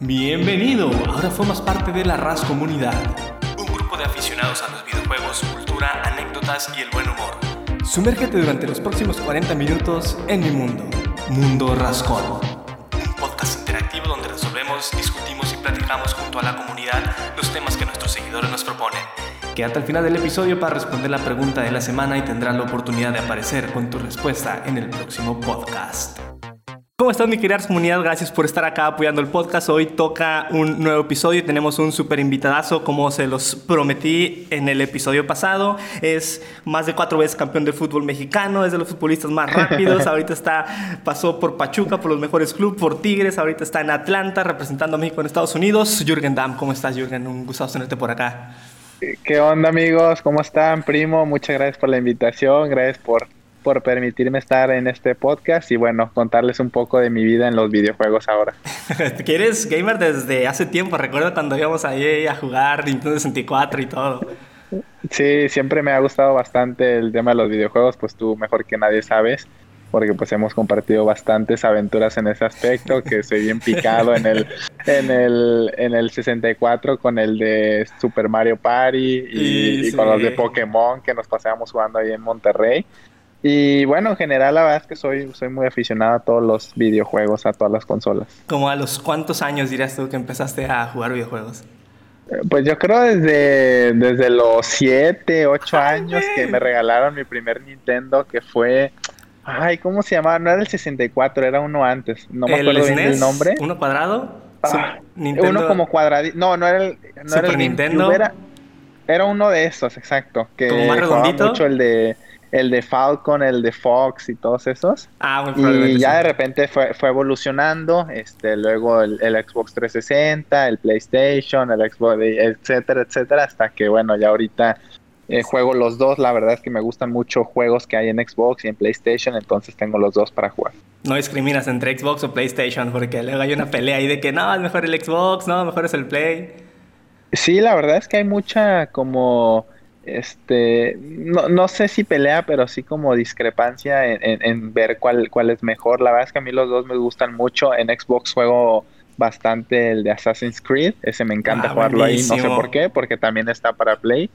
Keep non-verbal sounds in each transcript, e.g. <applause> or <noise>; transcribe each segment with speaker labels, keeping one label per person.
Speaker 1: Bienvenido, ahora formas parte de la RAS Comunidad, un grupo de aficionados a los videojuegos, cultura, anécdotas y el buen humor. Sumérgete durante los próximos 40 minutos en mi mundo, Mundo Rascón. Un podcast interactivo donde resolvemos, discutimos y platicamos junto a la comunidad los temas que nuestros seguidores nos proponen. Quédate al final del episodio para responder la pregunta de la semana y tendrás la oportunidad de aparecer con tu respuesta en el próximo podcast. ¿Cómo estás mi querida comunidad? Gracias por estar acá apoyando el podcast. Hoy toca un nuevo episodio y tenemos un súper invitadazo como se los prometí en el episodio pasado. Es más de cuatro veces campeón de fútbol mexicano, es de los futbolistas más rápidos. <laughs> ahorita está, pasó por Pachuca, por los mejores clubes, por Tigres, ahorita está en Atlanta representando a México en Estados Unidos. Jürgen Damm, ¿cómo estás Jürgen? Un gusto tenerte por acá.
Speaker 2: ¿Qué onda amigos? ¿Cómo están, primo? Muchas gracias por la invitación, gracias por por permitirme estar en este podcast y bueno, contarles un poco de mi vida en los videojuegos ahora. <laughs>
Speaker 1: que eres gamer desde hace tiempo, recuerdo cuando íbamos ahí a jugar Nintendo 64 y todo.
Speaker 2: Sí, siempre me ha gustado bastante el tema de los videojuegos, pues tú mejor que nadie sabes, porque pues hemos compartido bastantes aventuras en ese aspecto, que soy bien picado en el, en el, en el 64 con el de Super Mario Party y, y con los de Pokémon que nos pasábamos jugando ahí en Monterrey. Y bueno, en general la verdad es que soy, soy muy aficionado a todos los videojuegos, a todas las consolas.
Speaker 1: ¿Como a los cuántos años dirías tú que empezaste a jugar videojuegos?
Speaker 2: Eh, pues yo creo desde, desde los 7, 8 años que me regalaron mi primer Nintendo, que fue... Ay, ¿cómo se llamaba? No era el 64, era uno antes. No me acuerdo bien el nombre.
Speaker 1: ¿Uno cuadrado?
Speaker 2: Ah, uno como cuadradito. No, no era el, no era el
Speaker 1: Nintendo.
Speaker 2: Era, era, uno de estos, exacto. Que
Speaker 1: ¿Como más redondito?
Speaker 2: mucho el de el de Falcon, el de Fox y todos esos.
Speaker 1: Ah,
Speaker 2: y ya de repente fue, fue evolucionando, este, luego el, Xbox 360, el PlayStation, el Xbox, etcétera, etcétera, hasta que bueno, ya ahorita eh, juego los dos, la verdad es que me gustan mucho juegos que hay en Xbox y en PlayStation, entonces tengo los dos para jugar.
Speaker 1: No discriminas entre Xbox o PlayStation, porque luego hay una pelea ahí de que no, es mejor el Xbox, no, mejor es el Play.
Speaker 2: Sí, la verdad es que hay mucha como este, no, no, sé si pelea, pero sí como discrepancia en, ver cuál, cuál es mejor. La verdad es que a mí los dos me gustan mucho. En Xbox juego bastante el de Assassin's Creed, ese me encanta ah, jugarlo ahí, no sé por qué, porque también está para Play.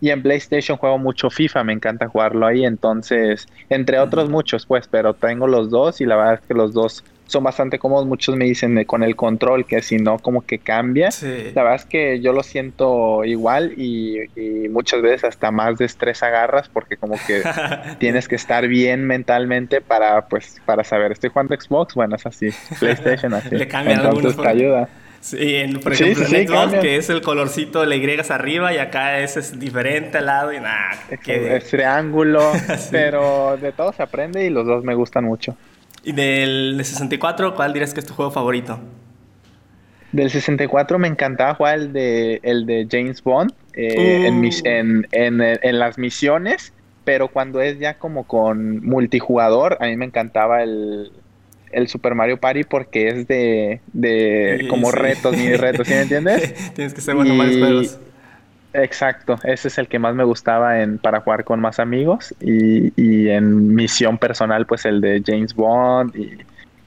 Speaker 2: Y en PlayStation juego mucho FIFA, me encanta jugarlo ahí, entonces, entre otros muchos, pues, pero tengo los dos y la verdad es que los dos son bastante cómodos. Muchos me dicen con el control que si no, como que cambia. La verdad es que yo lo siento igual y, muchas veces hasta más de estrés agarras porque como que <laughs> tienes que estar bien mentalmente para, pues, para saber, estoy jugando Xbox, bueno, es así, PlayStation así.
Speaker 1: Le cambian
Speaker 2: Entonces te ayuda.
Speaker 1: Sí, por ejemplo, en Xbox, que es el colorcito, le agregas arriba y acá es, es diferente al lado y nada.
Speaker 2: Es triángulo, <laughs> pero de todo se aprende y los dos me gustan mucho.
Speaker 1: ¿Y del 64, cuál dirías que es tu juego favorito?
Speaker 2: Del 64 me encantaba jugar el de, el de James Bond eh, en, mis, uh. en, en, en, las misiones, pero cuando es ya como con multijugador, a mí me encantaba el, el Super Mario Party porque es de, de como retos, ni retos, ¿sí me entiendes? <laughs>
Speaker 1: Tienes que ser bueno en varios juegos.
Speaker 2: Exacto, ese es el que más me gustaba en, para jugar con más amigos y, y en misión personal pues el de James Bond y,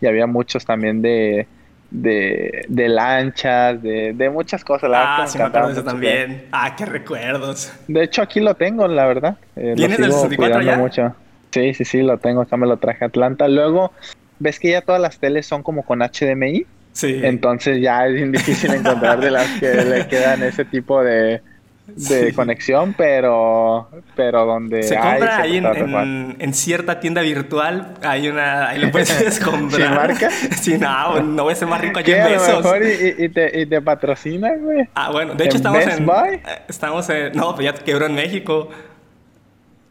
Speaker 2: había muchos también de, de, de lanchas, de, de, muchas cosas.
Speaker 1: La ah, sí me acuerdo de eso también. Ah, qué recuerdos.
Speaker 2: De hecho aquí lo tengo, la verdad.
Speaker 1: Eh, ¿Tienes el 64 ya?
Speaker 2: Mucho. Sí, sí, sí, lo tengo, acá me lo traje a Atlanta. Luego, ¿ves que ya todas las teles son como con HDMI?
Speaker 1: Sí.
Speaker 2: Entonces ya es difícil <laughs> encontrar de las que le quedan ese tipo de de conexión, pero pero donde
Speaker 1: se compra ahí en, en, cierta tienda virtual hay una ahí lo puedes <laughs> comprar.
Speaker 2: ¿Sin marca? <laughs>
Speaker 1: Sí, no, no voy a ser más rico allí en besos.
Speaker 2: mejor y, y, te, y te patrocina, güey.
Speaker 1: Ah, bueno, de hecho estamos en eh, estamos en no, pues ya quebró en México.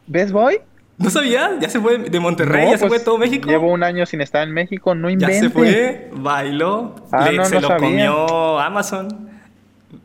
Speaker 2: ¿Best Boy?
Speaker 1: ¿No sabías? Ya se fue de Monterrey, ya se fue pues, todo México.
Speaker 2: Llevo un año sin estar en México, no inventes.
Speaker 1: Ya se fue, bailó, ah, se lo comió Amazon.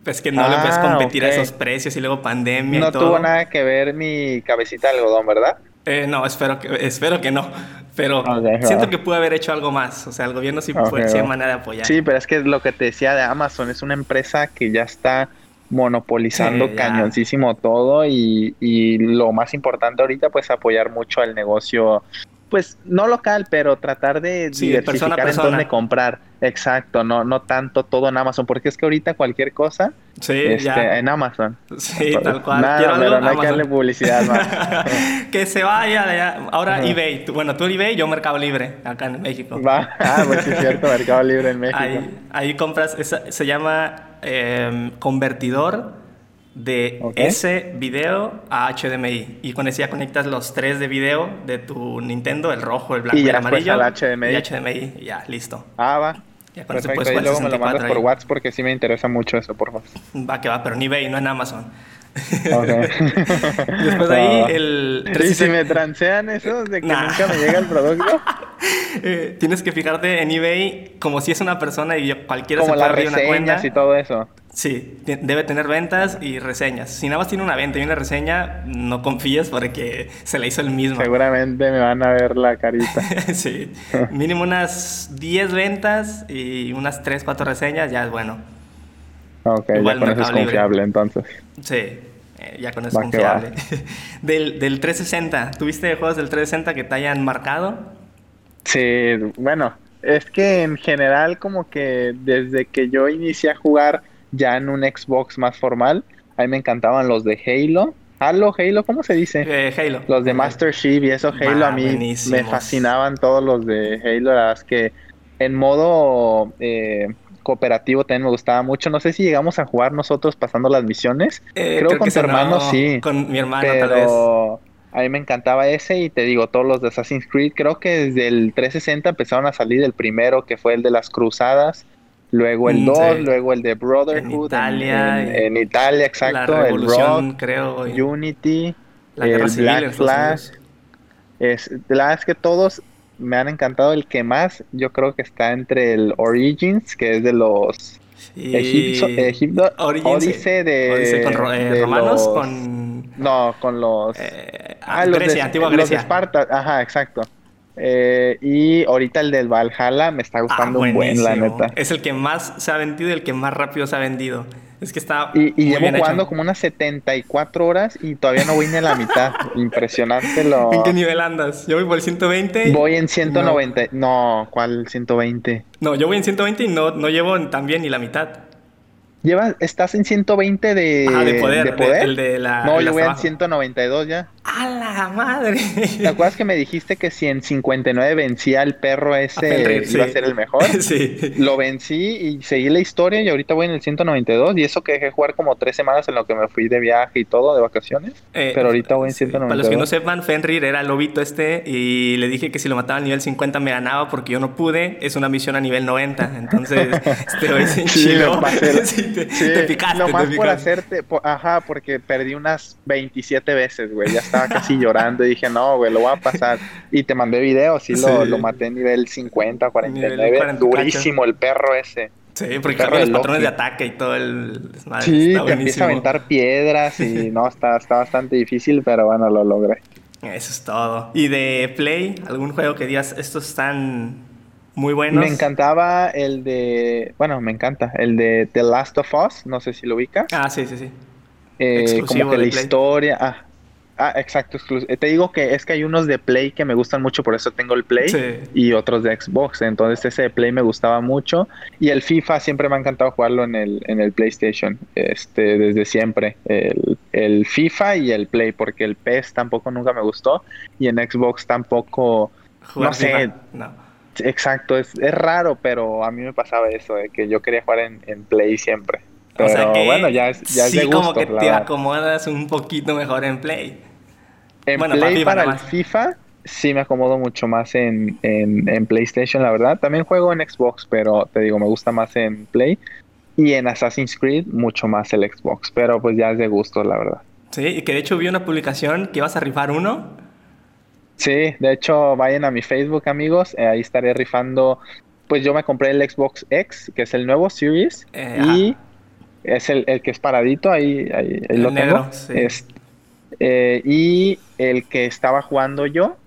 Speaker 1: Pues que no le puedes ah, competir a esos precios y luego pandemia
Speaker 2: no
Speaker 1: y todo.
Speaker 2: tuvo nada que ver mi cabecita de algodón, ¿verdad?
Speaker 1: Eh, no, espero que, espero que no. Pero siento que pude haber hecho algo más. O sea, el gobierno sí, fue, sí manera de apoyar.
Speaker 2: Sí, pero es que lo que te decía de Amazon es una empresa que ya está monopolizando cañoncísimo todo y, y, lo más importante ahorita pues apoyar mucho al negocio pues no local pero tratar de diversificar en dónde comprar Exacto, no, no tanto todo en Amazon, porque es que ahorita cualquier cosa
Speaker 1: sí,
Speaker 2: este, en Amazon.
Speaker 1: Sí, tal cual.
Speaker 2: Nada, pero no hay que darle publicidad más. <laughs>
Speaker 1: que se vaya Ahora eBay. Bueno, tú eBay, yo Mercado Libre, acá en México.
Speaker 2: Va. Ah, pues sí es cierto, Mercado Libre en <laughs> México.
Speaker 1: Ahí, compras, se llama em, convertidor de ese video a HDMI. Y con ese ya conectas los tres de video de tu Nintendo, el rojo, el blanco y, el amarillo.
Speaker 2: Al HDMI.
Speaker 1: Y HDMI, ya, listo.
Speaker 2: Ah, va. Ya Perfecto. y luego me lo mandas por WhatsApp porque sí me interesa mucho eso, por favor.
Speaker 1: Va que va, pero ni eBay, no en Amazon. <laughs> Después de ahí, el...
Speaker 2: ¿Y si me transean eso de que nunca me llega el producto? <laughs>
Speaker 1: Eh, tienes que fijarte en eBay como si es una persona y cualquiera como se puede abrir una cuenta.
Speaker 2: y todo eso.
Speaker 1: Sí, debe tener ventas y reseñas. Si nada más tiene una venta y una reseña, no confíes porque se la hizo el mismo.
Speaker 2: Seguramente me van a ver la carita. <laughs>
Speaker 1: sí, mínimo unas 10 ventas y unas 3, 4 reseñas, ya es bueno.
Speaker 2: Ok, ya con eso es confiable entonces.
Speaker 1: Sí, eh, ya con eso es confiable. <laughs> del, del 360, ¿tuviste juegos del 360 que te hayan marcado?
Speaker 2: Sí, bueno, es que en general como que desde que yo inicié a jugar ya en un Xbox más formal, a mí me encantaban los de Halo. Halo, Halo, ¿cómo se dice?
Speaker 1: Eh, Halo.
Speaker 2: Los de Master Chief y eso, Halo, a mí me fascinaban todos los de Halo. La verdad es que en modo eh, cooperativo también me gustaba mucho. No sé si llegamos a jugar nosotros pasando las misiones.
Speaker 1: Eh, creo, con tu hermano sí. Con mi hermano tal vez.
Speaker 2: A mí me encantaba ese y te digo, todos los de Assassin's Creed, creo que desde el 360 empezaron a salir el primero, que fue el de las cruzadas, luego el 2, mm, luego el de Brotherhood.
Speaker 1: En Italia.
Speaker 2: En, Italia, exacto. el Rock,
Speaker 1: creo.
Speaker 2: Unity, el Black Flag. Es, la verdad es que todos me han encantado. El que más, yo creo que está entre el Origins, que es de los Egipto, Egipto
Speaker 1: Odyssey de, con eh, romanos, con...
Speaker 2: No, con los...
Speaker 1: Eh, ah, los Grecia, de, antigua Grecia.
Speaker 2: Los de Esparta, ajá, exacto. Eh, y ahorita el del Valhalla me está gustando un buen, la neta.
Speaker 1: Es el que más se ha vendido y el que más rápido se ha vendido. Es que está.
Speaker 2: Y, y llevo jugando como unas 74 horas y todavía no voy ni a la mitad. <laughs> Impresionante lo.
Speaker 1: ¿En qué nivel andas? Yo voy por el 120.
Speaker 2: Voy en 190. No, ¿cuál 120?
Speaker 1: No, yo voy en 120 y no, no llevo también ni la mitad.
Speaker 2: Llevas, estás en 120 de,
Speaker 1: de poder. De el de la,
Speaker 2: no, yo voy en 192 ya.
Speaker 1: ¡A la madre!
Speaker 2: ¿Te acuerdas que me dijiste que si en 59 vencía el perro ese iba a ser el mejor? <laughs>
Speaker 1: sí.
Speaker 2: Lo vencí y seguí la historia y ahorita voy en el 192 y eso que dejé jugar como tres semanas en lo que me fui de viaje y todo, de vacaciones. Eh, pero ahorita voy en 192.
Speaker 1: Para los que no sepan, Fenrir era el lobito este y le dije que si lo mataba a nivel 50 me ganaba porque yo no pude. Es una misión a nivel 90. Entonces, <laughs> este hoy se enchiló. Sí, <laughs>
Speaker 2: sí, te, picaste. Nomás por hacerte, ajá, porque perdí unas 27 veces, güey. Ya estaba casi llorando y dije, no, güey, lo voy a pasar. Y te mandé videos, y lo, lo maté a nivel 50, 49. durísimo el perro ese.
Speaker 1: Sí, porque cambia los patrones de ataque y todo el
Speaker 2: Sí, te empieza a aventar piedras y <laughs> no, está, está bastante difícil, pero bueno, lo logré.
Speaker 1: Eso es todo. ¿Y de Play? ¿Algún juego que digas, estos están muy buenos.
Speaker 2: Me encantaba el de, bueno, me encanta, el de The Last of Us, no sé si lo ubica.
Speaker 1: Ah, sí, sí, sí.
Speaker 2: Eh, como que la historia, ah, ah, exacto, eh, te digo que es que hay unos de Play que me gustan mucho, por eso tengo el Play, y otros de Xbox, entonces ese de Play me gustaba mucho, y el FIFA siempre me ha encantado jugarlo en el, en el PlayStation, este, desde siempre, el, el FIFA y el Play, porque el PES tampoco nunca me gustó, y en Xbox tampoco, no sé, no Exacto, es, es raro, pero a mí me pasaba eso, de que yo quería jugar en, Play siempre. Pero o sea que bueno, ya es, ya
Speaker 1: sí,
Speaker 2: de gusto,
Speaker 1: como que te acomodas un poquito mejor en Play.
Speaker 2: En Play para, el FIFA sí me acomodo mucho más en, en, PlayStation, la verdad. También juego en Xbox, pero te digo, me gusta más en Play. Y en Assassin's Creed mucho más el Xbox, pero pues ya es de gusto, la verdad.
Speaker 1: Sí, y que de hecho vi una publicación que ibas a rifar uno
Speaker 2: Sí, de hecho, vayan a mi Facebook, amigos. Eh, ahí estaré rifando. Pues yo me compré el Xbox X, que es el nuevo Series. Eh, y es el, que es paradito, ahí, ahí, lo tengo. Eh, y el que estaba jugando yo,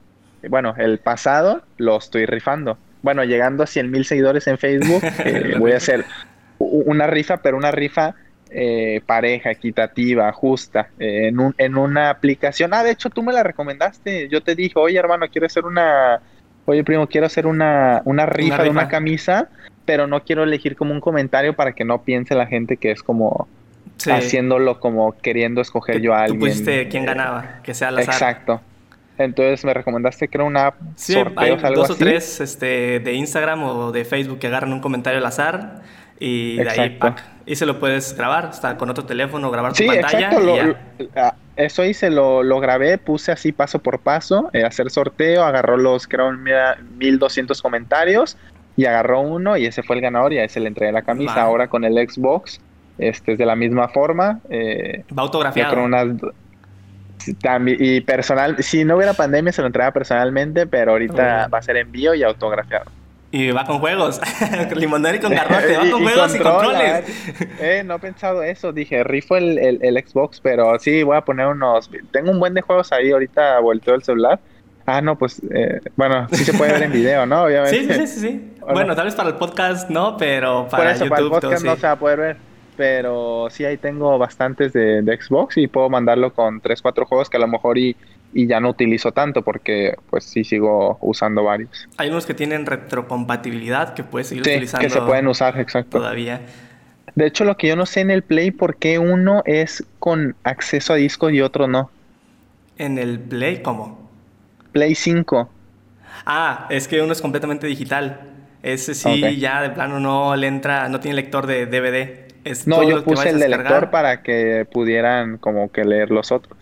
Speaker 2: bueno, el pasado, lo estoy rifando. Bueno, llegando a 100 mil seguidores en Facebook, <laughs> voy a hacer una rifa, pero una rifa eh, pareja, equitativa, justa, eh, en, un, en una aplicación. Ah, de hecho, tú me la recomendaste. Yo te dije, oye, hermano, quiero hacer una, oye primo, quiero hacer una, una rifa de una camisa, pero no quiero elegir como un comentario para que no piense la gente que es como haciéndolo como queriendo escoger yo a alguien.
Speaker 1: Tú pusiste quién ganaba, que sea al azar.
Speaker 2: Exacto. Entonces me recomendaste que era una app,
Speaker 1: sí, hay dos o tres este, de Instagram o de Facebook que agarran un comentario al azar y de ahí y se lo puedes grabar, está con otro teléfono, grabar tu pantalla.
Speaker 2: Exacto, eso hice, lo, lo grabé, puse así paso por paso, eh, hacer sorteo, agarró los, creo, 1200 comentarios y agarró uno y ese fue el ganador y a ese le entregué la camisa. Ahora con el Xbox, este es de la misma forma. Eh,
Speaker 1: Va autografiado.
Speaker 2: y personal, si no hubiera pandemia se lo entregaba personalmente, pero ahorita va a ser envío y autografiado.
Speaker 1: Y va con juegos. <laughs> Limonero y con garrote. <laughs> Va con juegos y controles.
Speaker 2: Eh, no he pensado eso. Dije, rifo el, el, Xbox, pero sí, voy a poner unos. Tengo un buen de juegos ahí. Ahorita volteo el celular. Ah, no, pues, eh, bueno, sí se puede ver en <laughs> video, ¿no?
Speaker 1: Obviamente. Sí, sí, sí, sí. Bueno, tal vez para el podcast no, pero para
Speaker 2: Por eso, para el podcast no se va a poder ver. Pero sí, ahí tengo bastantes de, de, Xbox y puedo mandarlo con 3, 4 juegos que a lo mejor y y ya no utilizo tanto porque pues sí sigo usando varios.
Speaker 1: Hay unos que tienen retrocompatibilidad que puedes seguir sí, utilizando.
Speaker 2: que se pueden usar, exacto.
Speaker 1: Todavía.
Speaker 2: De hecho, lo que yo no sé en el Play, ¿por qué uno es con acceso a discos y otro no?
Speaker 1: ¿En el Play cómo?
Speaker 2: Play 5.
Speaker 1: Ah, es que uno es completamente digital. Ese sí, ya de plano no le entra, no tiene lector de DVD. Es
Speaker 2: no, yo puse el de lector para que pudieran como que leer los otros.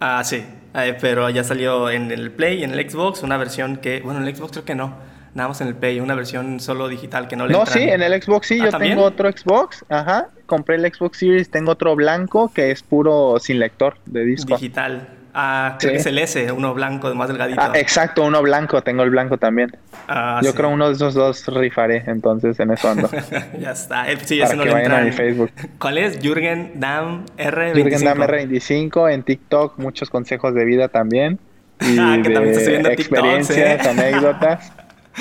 Speaker 1: Ah, sí. Eh, pero ya salió en el Play y en el Xbox una versión que, bueno, en el Xbox creo que no. Nada más en el Play, una versión solo digital que no le
Speaker 2: No, sí, en el Xbox sí, ah, yo tengo otro Xbox, ajá. Compré el Xbox Series, tengo otro blanco que es puro sin lector de disco.
Speaker 1: Digital. Ah, creo que es el S, uno blanco, más delgadito. Ah,
Speaker 2: exacto, uno blanco, tengo el blanco también. Ah, Yo creo uno de esos dos rifaré, entonces en eso ando. <laughs>
Speaker 1: ya está. Eh, sí, Para no que vayan a mi Facebook. ¿Cuál es? Jürgen Dam R25.
Speaker 2: Jürgen Dam R25, en TikTok muchos consejos de vida también. <laughs>
Speaker 1: Y ah, que también estoy viendo experiencias,
Speaker 2: TikTok, anécdotas,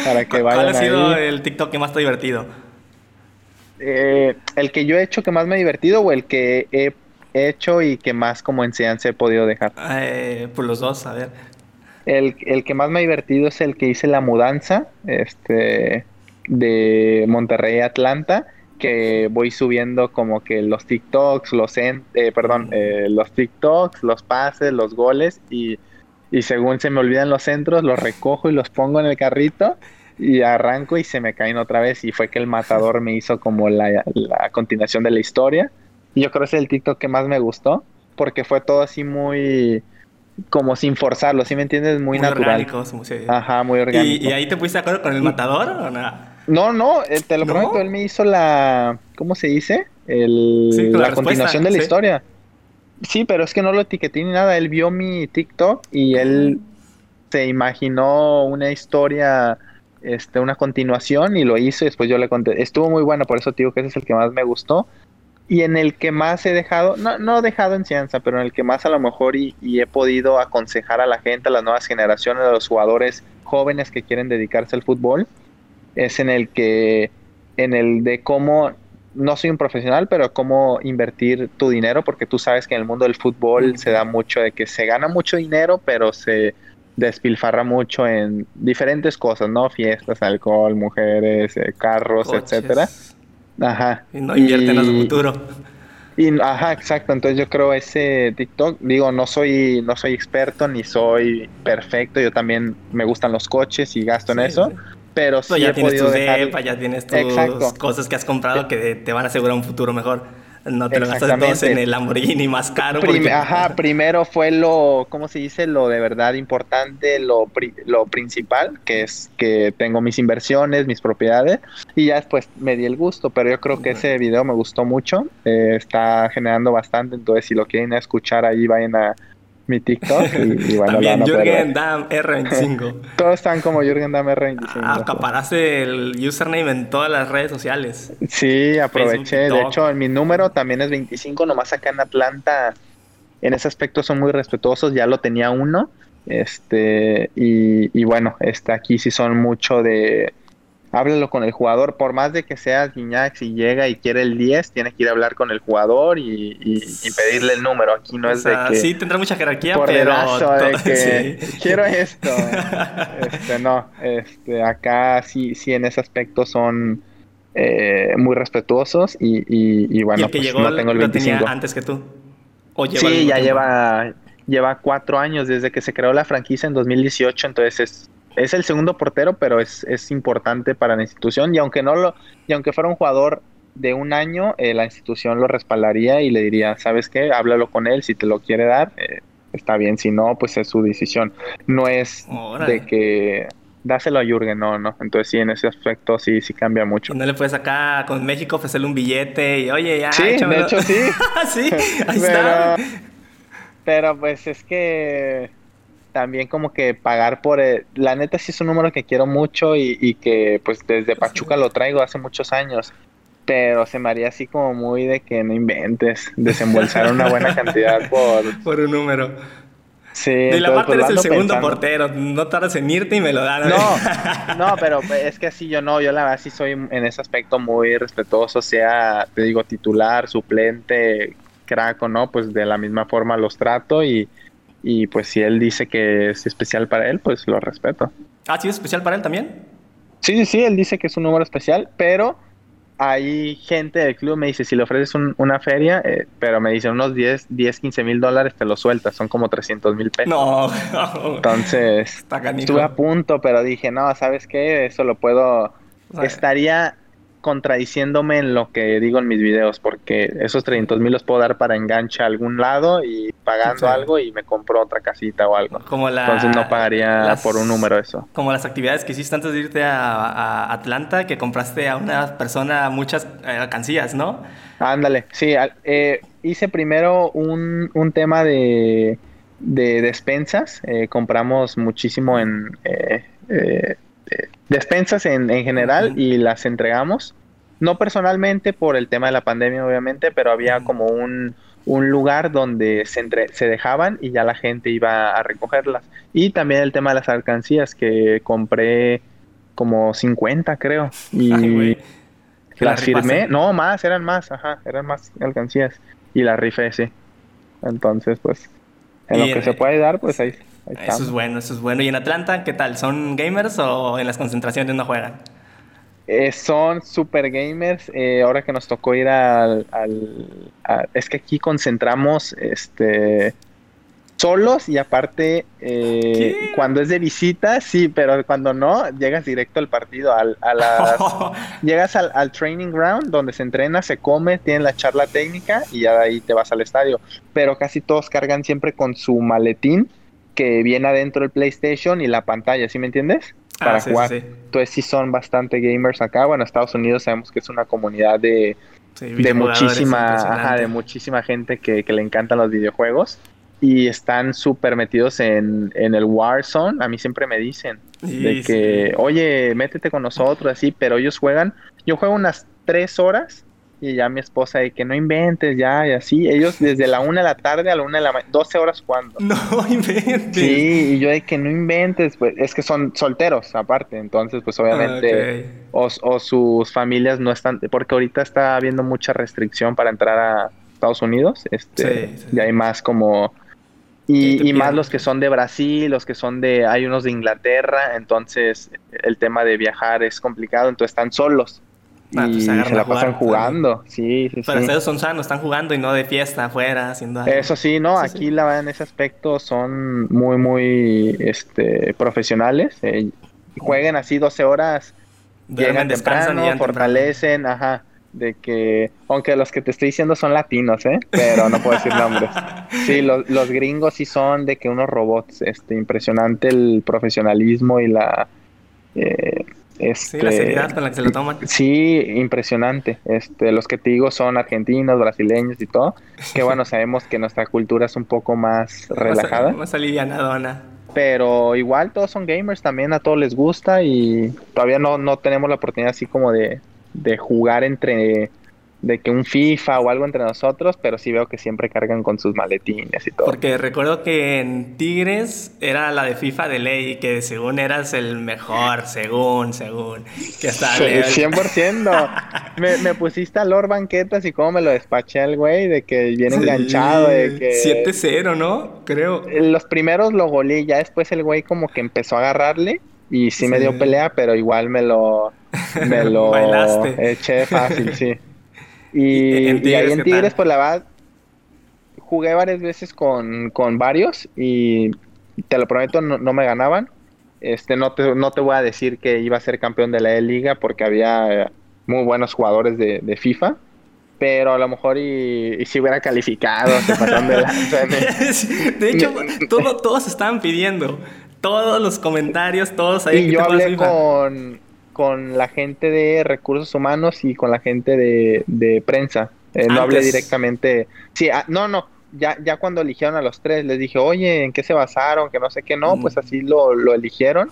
Speaker 2: para que vayan <laughs>
Speaker 1: ¿Cuál ha sido el TikTok que más te ha divertido?
Speaker 2: Eh, el que yo he hecho que más me ha divertido o el que he hecho y que más como enseñanza he podido dejar?
Speaker 1: Eh, por los dos, a ver.
Speaker 2: El, que más me ha divertido es el que hice la mudanza este, de Monterrey a Atlanta, que voy subiendo como que los TikToks, los, eh, perdón, eh, los TikToks, los pases, los goles y, y según se me olvidan los centros, los recojo y los pongo en el carrito y arranco y se me caen otra vez y fue que el matador me hizo como la, la continuación de la historia y yo creo que es el TikTok que más me gustó, porque fue todo así muy como sin forzarlo, ¿sí me entiendes? Muy, natural. Orgánico, Ajá, muy orgánico.
Speaker 1: ¿Y, ahí te pusiste de acuerdo con el matador o nada?
Speaker 2: No, no, eh, te lo prometo, él me hizo la, ¿cómo se dice? El, la, continuación de la historia. Sí, pero es que no lo etiqueté ni nada, él vio mi TikTok y él se imaginó una historia, este, una continuación y lo hizo y después yo le conté. Estuvo muy bueno, por eso te digo que ese es el que más me gustó y en el que más he dejado, no, no he dejado enseñanza, pero en el que más a lo mejor y, he podido aconsejar a la gente, a las nuevas generaciones, a los jugadores jóvenes que quieren dedicarse al fútbol, es en el que, en el de cómo, no soy un profesional, pero cómo invertir tu dinero, porque tú sabes que en el mundo del fútbol se da mucho de que se gana mucho dinero, pero se despilfarra mucho en diferentes cosas, ¿no? Fiestas, alcohol, mujeres, eh, carros, etcétera Ajá.
Speaker 1: Y no invierten a su futuro.
Speaker 2: Y, ajá, exacto. Entonces yo creo ese TikTok, digo, no soy, no soy experto ni soy perfecto. Yo también me gustan los coches y gasto en eso. Pero sí
Speaker 1: ya tienes tu dejar... ya tienes tus cosas que has comprado que te van a asegurar un futuro mejor. No te lo gastas todos en el Lamborghini más caro.
Speaker 2: Ajá, <laughs> primero fue lo, ¿cómo se dice? Lo de verdad importante, lo, lo principal, que es que tengo mis inversiones, mis propiedades, y ya después me di el gusto, pero yo creo que ese video me gustó mucho, eh, está generando bastante, entonces si lo quieren escuchar ahí vayan a mi TikTok y, bueno,
Speaker 1: También Jürgen Dam R25. <laughs>
Speaker 2: Todos están como Jürgen Dam R25.
Speaker 1: Ah, acaparaste el username en todas las redes sociales.
Speaker 2: Sí, aproveché. de hecho, mi número también es 25, nomás acá en Atlanta. En ese aspecto son muy respetuosos, ya lo tenía uno. Este, y, y bueno, este, aquí sí son mucho de háblalo con el jugador, por más de que seas Guiñac, si llega y quiere el 10, tiene que ir a hablar con el jugador y, pedirle el número. Aquí no es de que...
Speaker 1: Sí, tendrá mucha jerarquía,
Speaker 2: por
Speaker 1: pero...
Speaker 2: de <laughs> que quiero esto. <laughs> este, no, este, acá sí, sí en ese aspecto son eh, muy respetuosos y, y, bueno,
Speaker 1: que pues llegó no tengo el 25. antes que tú?
Speaker 2: sí, ya lleva, lleva cuatro años desde que se creó la franquicia en 2018, entonces es es el segundo portero, pero es, es importante para la institución y aunque no lo, y aunque fuera un jugador de un año, eh, la institución lo respaldaría y le diría, ¿sabes qué? Háblalo con él, si te lo quiere dar, eh, está bien, si no, pues es su decisión. No es de que dáselo a Jürgen, no, no. Entonces sí, en ese aspecto sí, sí cambia mucho.
Speaker 1: No le puedes acá con México ofrecerle un billete y oye, ya.
Speaker 2: Sí, de hecho sí. <laughs>
Speaker 1: sí, ahí está.
Speaker 2: Pero pues es que también como que pagar por... El, la neta sí es un número que quiero mucho y, que pues desde Pachuca lo traigo hace muchos años. Pero se me haría así como muy de que no inventes, desembolsar una buena <laughs> cantidad por...
Speaker 1: Por un número.
Speaker 2: Sí.
Speaker 1: De la parte pues, eres el segundo portero, no tardas en irte y me lo dan.
Speaker 2: No, <laughs> no, pero es que así yo no, yo la verdad sí soy en ese aspecto muy respetuoso, sea, te digo, titular, suplente, crack o no, pues de la misma forma los trato y, y pues si él dice que es especial para él, pues lo respeto.
Speaker 1: Ah, sí, es especial para él también.
Speaker 2: Sí, sí, sí, él dice que es un número especial, pero hay gente del club me dice, si le ofreces una feria, eh, pero me dice unos 10, 10 15 mil dólares, te lo sueltas, son como 300 mil pesos.
Speaker 1: No,
Speaker 2: Entonces, <laughs> estuve a punto, pero dije, no, ¿sabes qué? Eso lo puedo... Estaría contradiciéndome en lo que digo en mis videos, porque esos 300 mil los puedo dar para enganche a algún lado y pagando algo y me compro otra casita o algo.
Speaker 1: Como
Speaker 2: Entonces no pagaría por un número eso.
Speaker 1: Como las actividades que hiciste antes de irte a, Atlanta, que compraste a una persona muchas eh, alcancías, ¿no?
Speaker 2: Ándale, sí. Eh, hice primero un, un tema de, de despensas. Eh, compramos muchísimo en despensas en, en general y las entregamos. No personalmente por el tema de la pandemia, obviamente, pero había como un, un lugar donde se, entre, se dejaban y ya la gente iba a recogerlas. Y también el tema de las alcancías, que compré como 50, creo. Y las firmé. No, más, eran más, ajá, eran más alcancías. Y las rifé, sí. Entonces, pues, en lo que se puede dar, pues ahí
Speaker 1: eso es bueno, eso es bueno. ¿Y en Atlanta qué tal? ¿Son gamers o en las concentraciones no juegan?
Speaker 2: Eh, son super gamers. Eh, ahora que nos tocó ir al, es que aquí concentramos este solos y aparte eh, cuando es de visita sí, pero cuando no llegas directo al partido, al, a <laughs> las, llegas al, al, training ground donde se entrena, se come, tienen la charla técnica y ya de ahí te vas al estadio. Pero casi todos cargan siempre con su maletín que viene adentro del PlayStation y la pantalla, ¿sí me entiendes? Ah, Para jugar. Entonces sí son bastante gamers acá. Bueno, Estados Unidos sabemos que es una comunidad de, de muchísima, de muchísima gente que, le encantan los videojuegos y están súper metidos en, en, el Warzone. A mí siempre me dicen de que, oye, métete con nosotros, así, pero ellos juegan. Yo juego unas tres horas y ya mi esposa de que no inventes ya y así. Ellos desde la una de la tarde a la una de la mañana, 12 horas jugando. <laughs>
Speaker 1: No inventes.
Speaker 2: Sí, y yo de que no inventes, pues es que son solteros aparte, entonces pues obviamente o, sus familias no están, porque ahorita está habiendo mucha restricción para entrar a Estados Unidos, este, y hay más como... Y, y más los que son de Brasil, los que son de, hay unos de Inglaterra, entonces el tema de viajar es complicado, entonces están solos. Ah, pues y se la pasan jugando, sí, sí,
Speaker 1: Pero ustedes son sanos, están jugando y no de fiesta afuera, haciendo
Speaker 2: Eso sí, no, aquí la verdad en ese aspecto son muy, muy este, profesionales. Eh, jueguen así 12 horas, llegan temprano, fortalecen, ajá, de que, aunque los que te estoy diciendo son latinos, ¿eh? Pero no puedo decir nombres. <laughs> Sí, los, los gringos sí son de que unos robots, este, impresionante el profesionalismo y la... Eh,
Speaker 1: sí, la este, seriedad con la que se lo toman.
Speaker 2: Sí, impresionante. Este, los que te digo son argentinos, brasileños y todo. Que bueno, <laughs> sabemos que nuestra cultura es un poco más relajada.
Speaker 1: Más alivianadona.
Speaker 2: Pero igual todos son gamers también, a todos les gusta y todavía no, no tenemos la oportunidad así como de, de jugar entre de que un FIFA o algo entre nosotros, pero sí veo que siempre cargan con sus maletines y todo.
Speaker 1: Porque recuerdo que en Tigres era la de FIFA de ley, que según eras el mejor, según, según. Que
Speaker 2: hasta <laughs> 100%. me, me pusiste a Lord Banquetas y cómo me lo despaché al güey, de que viene enganchado, de que...
Speaker 1: 7-0, ¿no? Creo.
Speaker 2: Los primeros lo goleé, ya después el güey como que empezó a agarrarle y sí, me dio pelea, pero igual me lo... Me <laughs> lo eché fácil, sí. <laughs> Y, ahí en Tigres, pues la verdad, jugué varias veces con, con varios y te lo prometo, no, me ganaban. Este, no te, no te voy a decir que iba a ser campeón de la E-Liga porque había muy buenos jugadores de, de, FIFA, pero a lo mejor y, si hubiera calificado,
Speaker 1: de, <laughs> de hecho, todo, todos estaban pidiendo, todos los comentarios, todos ahí.
Speaker 2: Y yo hablé con con la gente de recursos humanos y con la gente de, prensa. Eh, no hablé directamente. Sí, ah, no, no. Ya, ya cuando eligieron a los tres, les dije, oye, ¿en qué se basaron? Que no sé qué, no, pues así lo, lo eligieron.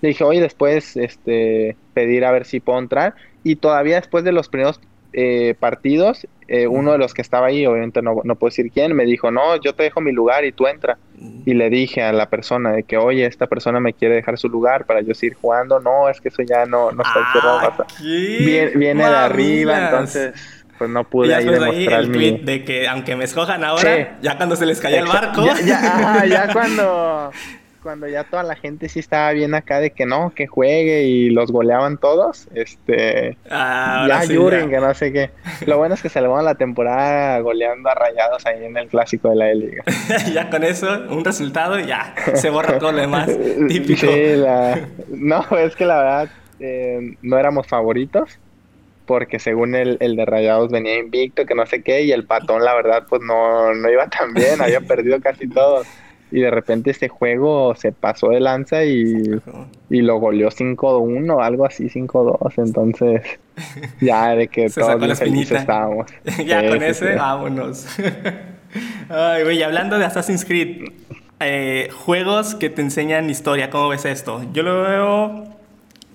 Speaker 2: Le dije, oye, después este, pedir a ver si puedo entrar. Y todavía después de los primeros eh, partidos, eh, uno de los que estaba ahí, obviamente no, no, puedo decir quién, me dijo, no, yo te dejo mi lugar y tú entra. Y le dije a la persona de que, oye, esta persona me quiere dejar su lugar para yo seguir jugando. No, es que eso ya no, no está ah, Viene, viene de arriba, entonces pues no pude ahí demostrar
Speaker 1: mi... de que aunque me escojan ahora, ya cuando se les cayó el barco.
Speaker 2: Ya, ya <laughs> cuando cuando ya toda la gente sí estaba bien acá de que no, que juegue y los goleaban todos, este, ah, ya Yuren, que no sé qué. Lo bueno es que se le la temporada goleando a rayados ahí en el clásico de la Liga. <laughs>
Speaker 1: ya con eso, un resultado, ya se borra todo lo demás. <laughs> Típico.
Speaker 2: Sí, la... no, es que la verdad eh, no éramos favoritos porque según el, el de Rayados venía invicto, que no sé qué, y el patón, la verdad, pues no, no iba tan bien, había perdido casi todo y de repente este juego se pasó de lanza y, y lo goleó 5-1, algo así, 5-2. Entonces, <laughs> ya de que todos felices estábamos. <laughs>
Speaker 1: ya con ese, vámonos. <laughs> Ay, güey, hablando de Assassin's Creed, eh, juegos que te enseñan historia, ¿cómo ves esto? Yo lo veo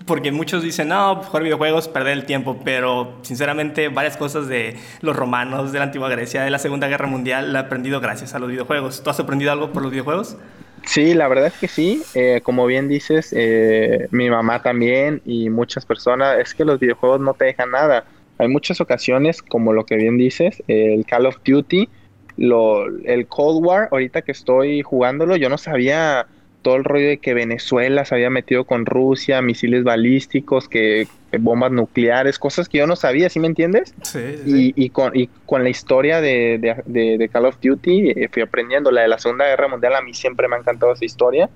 Speaker 1: porque muchos dicen, no, jugar videojuegos, perder el tiempo, pero sinceramente varias cosas de los romanos, de la antigua Grecia, de la Segunda Guerra Mundial, la he aprendido gracias a los videojuegos. ¿Tú has aprendido algo por los videojuegos?
Speaker 2: Sí, la verdad es que sí. Eh, como bien dices, eh, mi mamá también y muchas personas, es que los videojuegos no te dejan nada. Hay muchas ocasiones, como lo que bien dices, el Call of Duty, lo, el Cold War, ahorita que estoy jugándolo, yo no sabía todo el rollo de que Venezuela se había metido con Rusia, misiles balísticos, que, bombas nucleares, cosas que yo no sabía, ¿sí me entiendes? Sí. Y, con, con la historia de, Call of Duty eh, fui aprendiendo. La de la Segunda Guerra Mundial a mí siempre me ha encantado esa historia.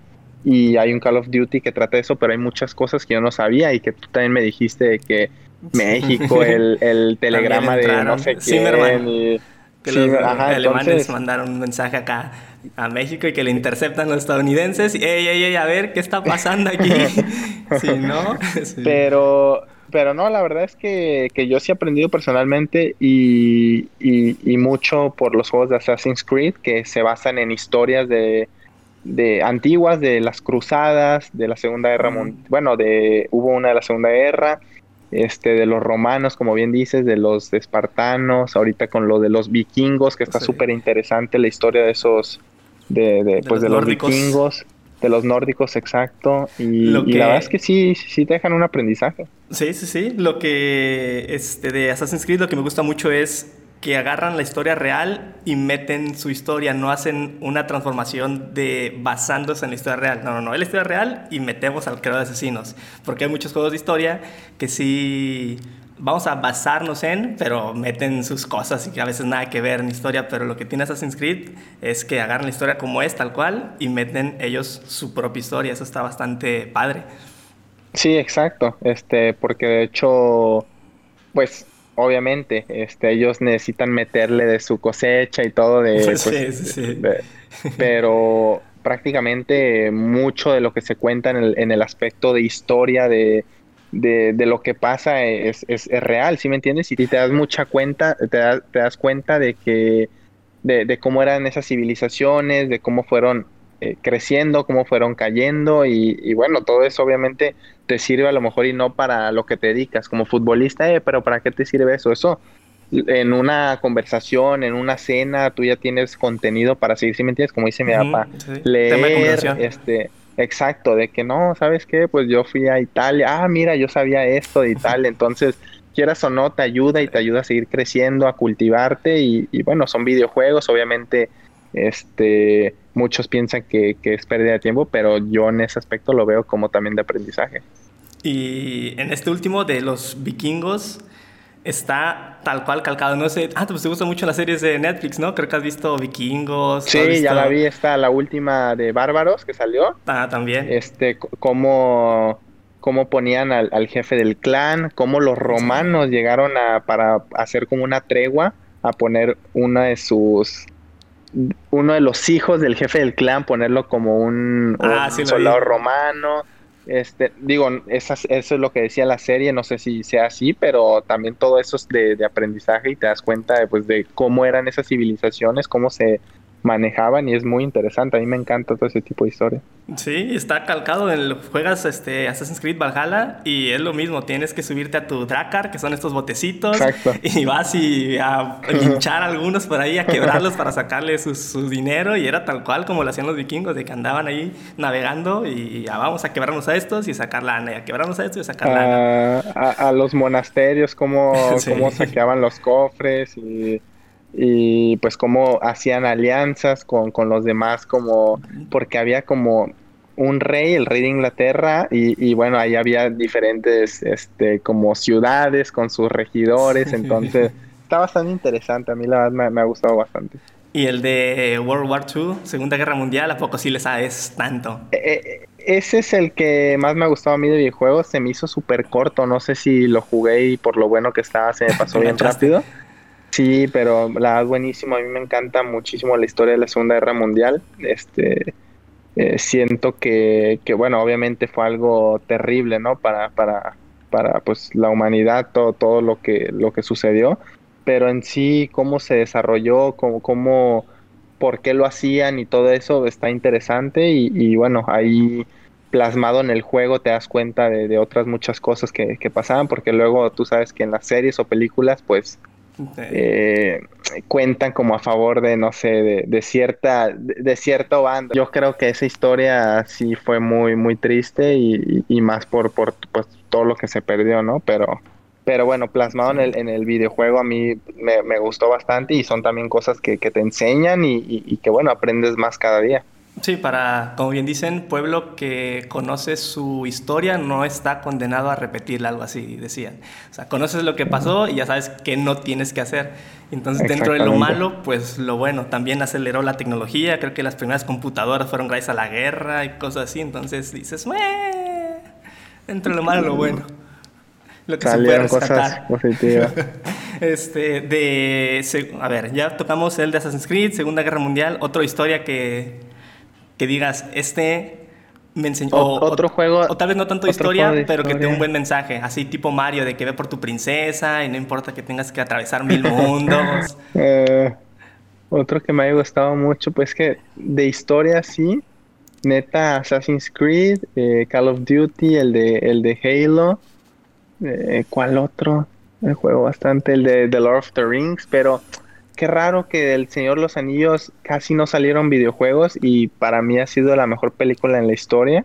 Speaker 2: Y hay un Call of Duty que trata de eso, pero hay muchas cosas que yo no sabía y que tú también me dijiste de que México, <laughs> el, telegrama de no sé quién. Y,
Speaker 1: que los alemanes mandaron un mensaje acá a México y que le interceptan los estadounidenses. Y, ey, ey, ey, a ver qué está pasando aquí. <laughs> sí, ¿no? <laughs>
Speaker 2: Pero, pero no, la verdad es que, yo sí he aprendido personalmente y, y, mucho por los juegos de Assassin's Creed que se basan en historias de, de antiguas, de las cruzadas, de la Segunda Guerra Mundial. Bueno, de, hubo una de la Segunda Guerra este, de los romanos, como bien dices, de los espartanos, ahorita con lo de los vikingos, que está súper interesante la historia de esos, de, de, pues los de los vikingos, de los nórdicos, exacto, y, la verdad es que sí, sí te dejan un aprendizaje.
Speaker 1: Sí, sí, sí, lo que, este, de Assassin's Creed, lo que me gusta mucho es que agarran la historia real y meten su historia, no hacen una transformación de basándose en la historia real. No, no, no, es la historia real y metemos al creador de asesinos. Porque hay muchos juegos de historia que sí vamos a basarnos en, pero meten sus cosas y que a veces nada que ver en historia, pero lo que tiene Assassin's Creed es que agarran la historia como es, tal cual, y meten ellos su propia historia. Eso está bastante padre.
Speaker 2: Sí, exacto. Este, porque de hecho, pues obviamente, este, ellos necesitan meterle de su cosecha y todo de, <laughs> pues, sí, sí, pero prácticamente mucho de lo que se cuenta en el, en el aspecto de historia de, de, lo que pasa es, es, real, ¿sí me entiendes? Y te das mucha cuenta, te, te das cuenta de que de, de, cómo eran esas civilizaciones, de cómo fueron eh, creciendo, cómo fueron cayendo y, bueno, todo eso obviamente te sirve a lo mejor y no para lo que te dedicas como futbolista, eh, pero ¿para qué te sirve eso? Eso en una conversación, en una cena, tú ya tienes contenido para seguir, si me entiendes, como dice mi papá, leer, este, exacto, de que no, ¿sabes qué? Pues yo fui a Italia, ah, mira, yo sabía esto de Italia, entonces, quieras o no, te ayuda y te ayuda a seguir creciendo, a cultivarte y, y bueno, son videojuegos, obviamente, este, muchos piensan que, que es pérdida de tiempo, pero yo en ese aspecto lo veo como también de aprendizaje.
Speaker 1: Y en este último de los vikingos, está tal cual calcado. No sé, ah, pues te gustan mucho las series de Netflix, ¿no? Creo que has visto Vikingos.
Speaker 2: Sí, ya la vi, está la última de Bárbaros que salió.
Speaker 1: Ah, también.
Speaker 2: Este, cómo, cómo ponían al, al jefe del clan, cómo los romanos llegaron a, para hacer como una tregua, a poner una de sus uno de los hijos del jefe del clan, ponerlo como un, ah, soldado romano. Este, digo, eso es lo que decía la serie, no sé si sea así, pero también todo eso es de, de aprendizaje y te das cuenta de, pues, de cómo eran esas civilizaciones, cómo se manejaban y es muy interesante. A mí me encanta todo ese tipo de historia.
Speaker 1: Sí, está calcado. En el, juegas este, Assassin's Creed Valhalla y es lo mismo. Tienes que subirte a tu Drakkar, que son estos botecitos, <laughs> y vas y a linchar a algunos por ahí, a <laughs> quebrarlos para sacarle su, dinero. Y era tal cual como lo hacían los vikingos, de que andaban ahí navegando y ya vamos a quebrarnos a estos y sacar lana, y a quebrarnos a estos y sacar lana.
Speaker 2: A, los monasterios, cómo, <laughs> cómo saqueaban los cofres y y pues cómo hacían alianzas con, los demás, como porque había como un rey, el rey de Inglaterra, y, bueno, ahí había diferentes este, como ciudades con sus regidores, entonces está bastante interesante, a mí la verdad me, ha gustado bastante.
Speaker 1: ¿Y el de World War II, Segunda Guerra Mundial, a poco sí le sabes tanto?
Speaker 2: Eh, eh, ese es el que más me ha gustado a mí de videojuegos, se me hizo súper corto, no sé si lo jugué y por lo bueno que estaba se me pasó <laughs> bien rápido. Sí, pero la es buenísimo. A mí me encanta muchísimo la historia de la Segunda Guerra Mundial. Este, eh, siento que, que, bueno, obviamente fue algo terrible, ¿no? Para, para, para pues, la humanidad, todo, todo lo, que, lo que sucedió. Pero en sí, cómo se desarrolló, cómo, cómo, por qué lo hacían y todo eso está interesante. Y, y bueno, ahí plasmado en el juego te das cuenta de, otras muchas cosas que, que pasaban, porque luego tú sabes que en las series o películas, pues eh, cuentan como a favor de, no sé, de, cierta, de, cierto bando. Yo creo que esa historia sí fue muy, muy triste y, más por, por pues, todo lo que se perdió, ¿no? Pero, pero bueno, plasmado en el, en el videojuego a mí me, gustó bastante y son también cosas que, que te enseñan y, y que, bueno, aprendes más cada día.
Speaker 1: Sí, para, como bien dicen, pueblo que conoce su historia no está condenado a repetirla, algo así decían. O sea, conoces lo que pasó y ya sabes qué no tienes que hacer. Entonces, dentro de lo malo, pues lo bueno, también aceleró la tecnología. Creo que las primeras computadoras fueron gracias a la guerra y cosas así. Entonces dices, dentro de lo malo, lo bueno. Lo que se puede rescatar. Cosas <laughs> este, de, a ver, ya tocamos el de Assassin's Creed, Segunda Guerra Mundial, otra historia que que digas, este me enseñó...
Speaker 2: otro juego...
Speaker 1: O tal vez no tanto historia, pero que tenga un buen mensaje. Así tipo Mario, de que ve por tu princesa y no importa que tengas que atravesar mil mundos. <laughs>
Speaker 2: Eh, otro que me haya gustado mucho, pues que de historia sí, neta Assassin's Creed, eh, Call of Duty, el de, el de Halo. Eh, ¿Cuál otro? El juego bastante, el de The Lord of the Rings, pero qué raro que El Señor los Anillos casi no salieron videojuegos y para mí ha sido la mejor película en la historia.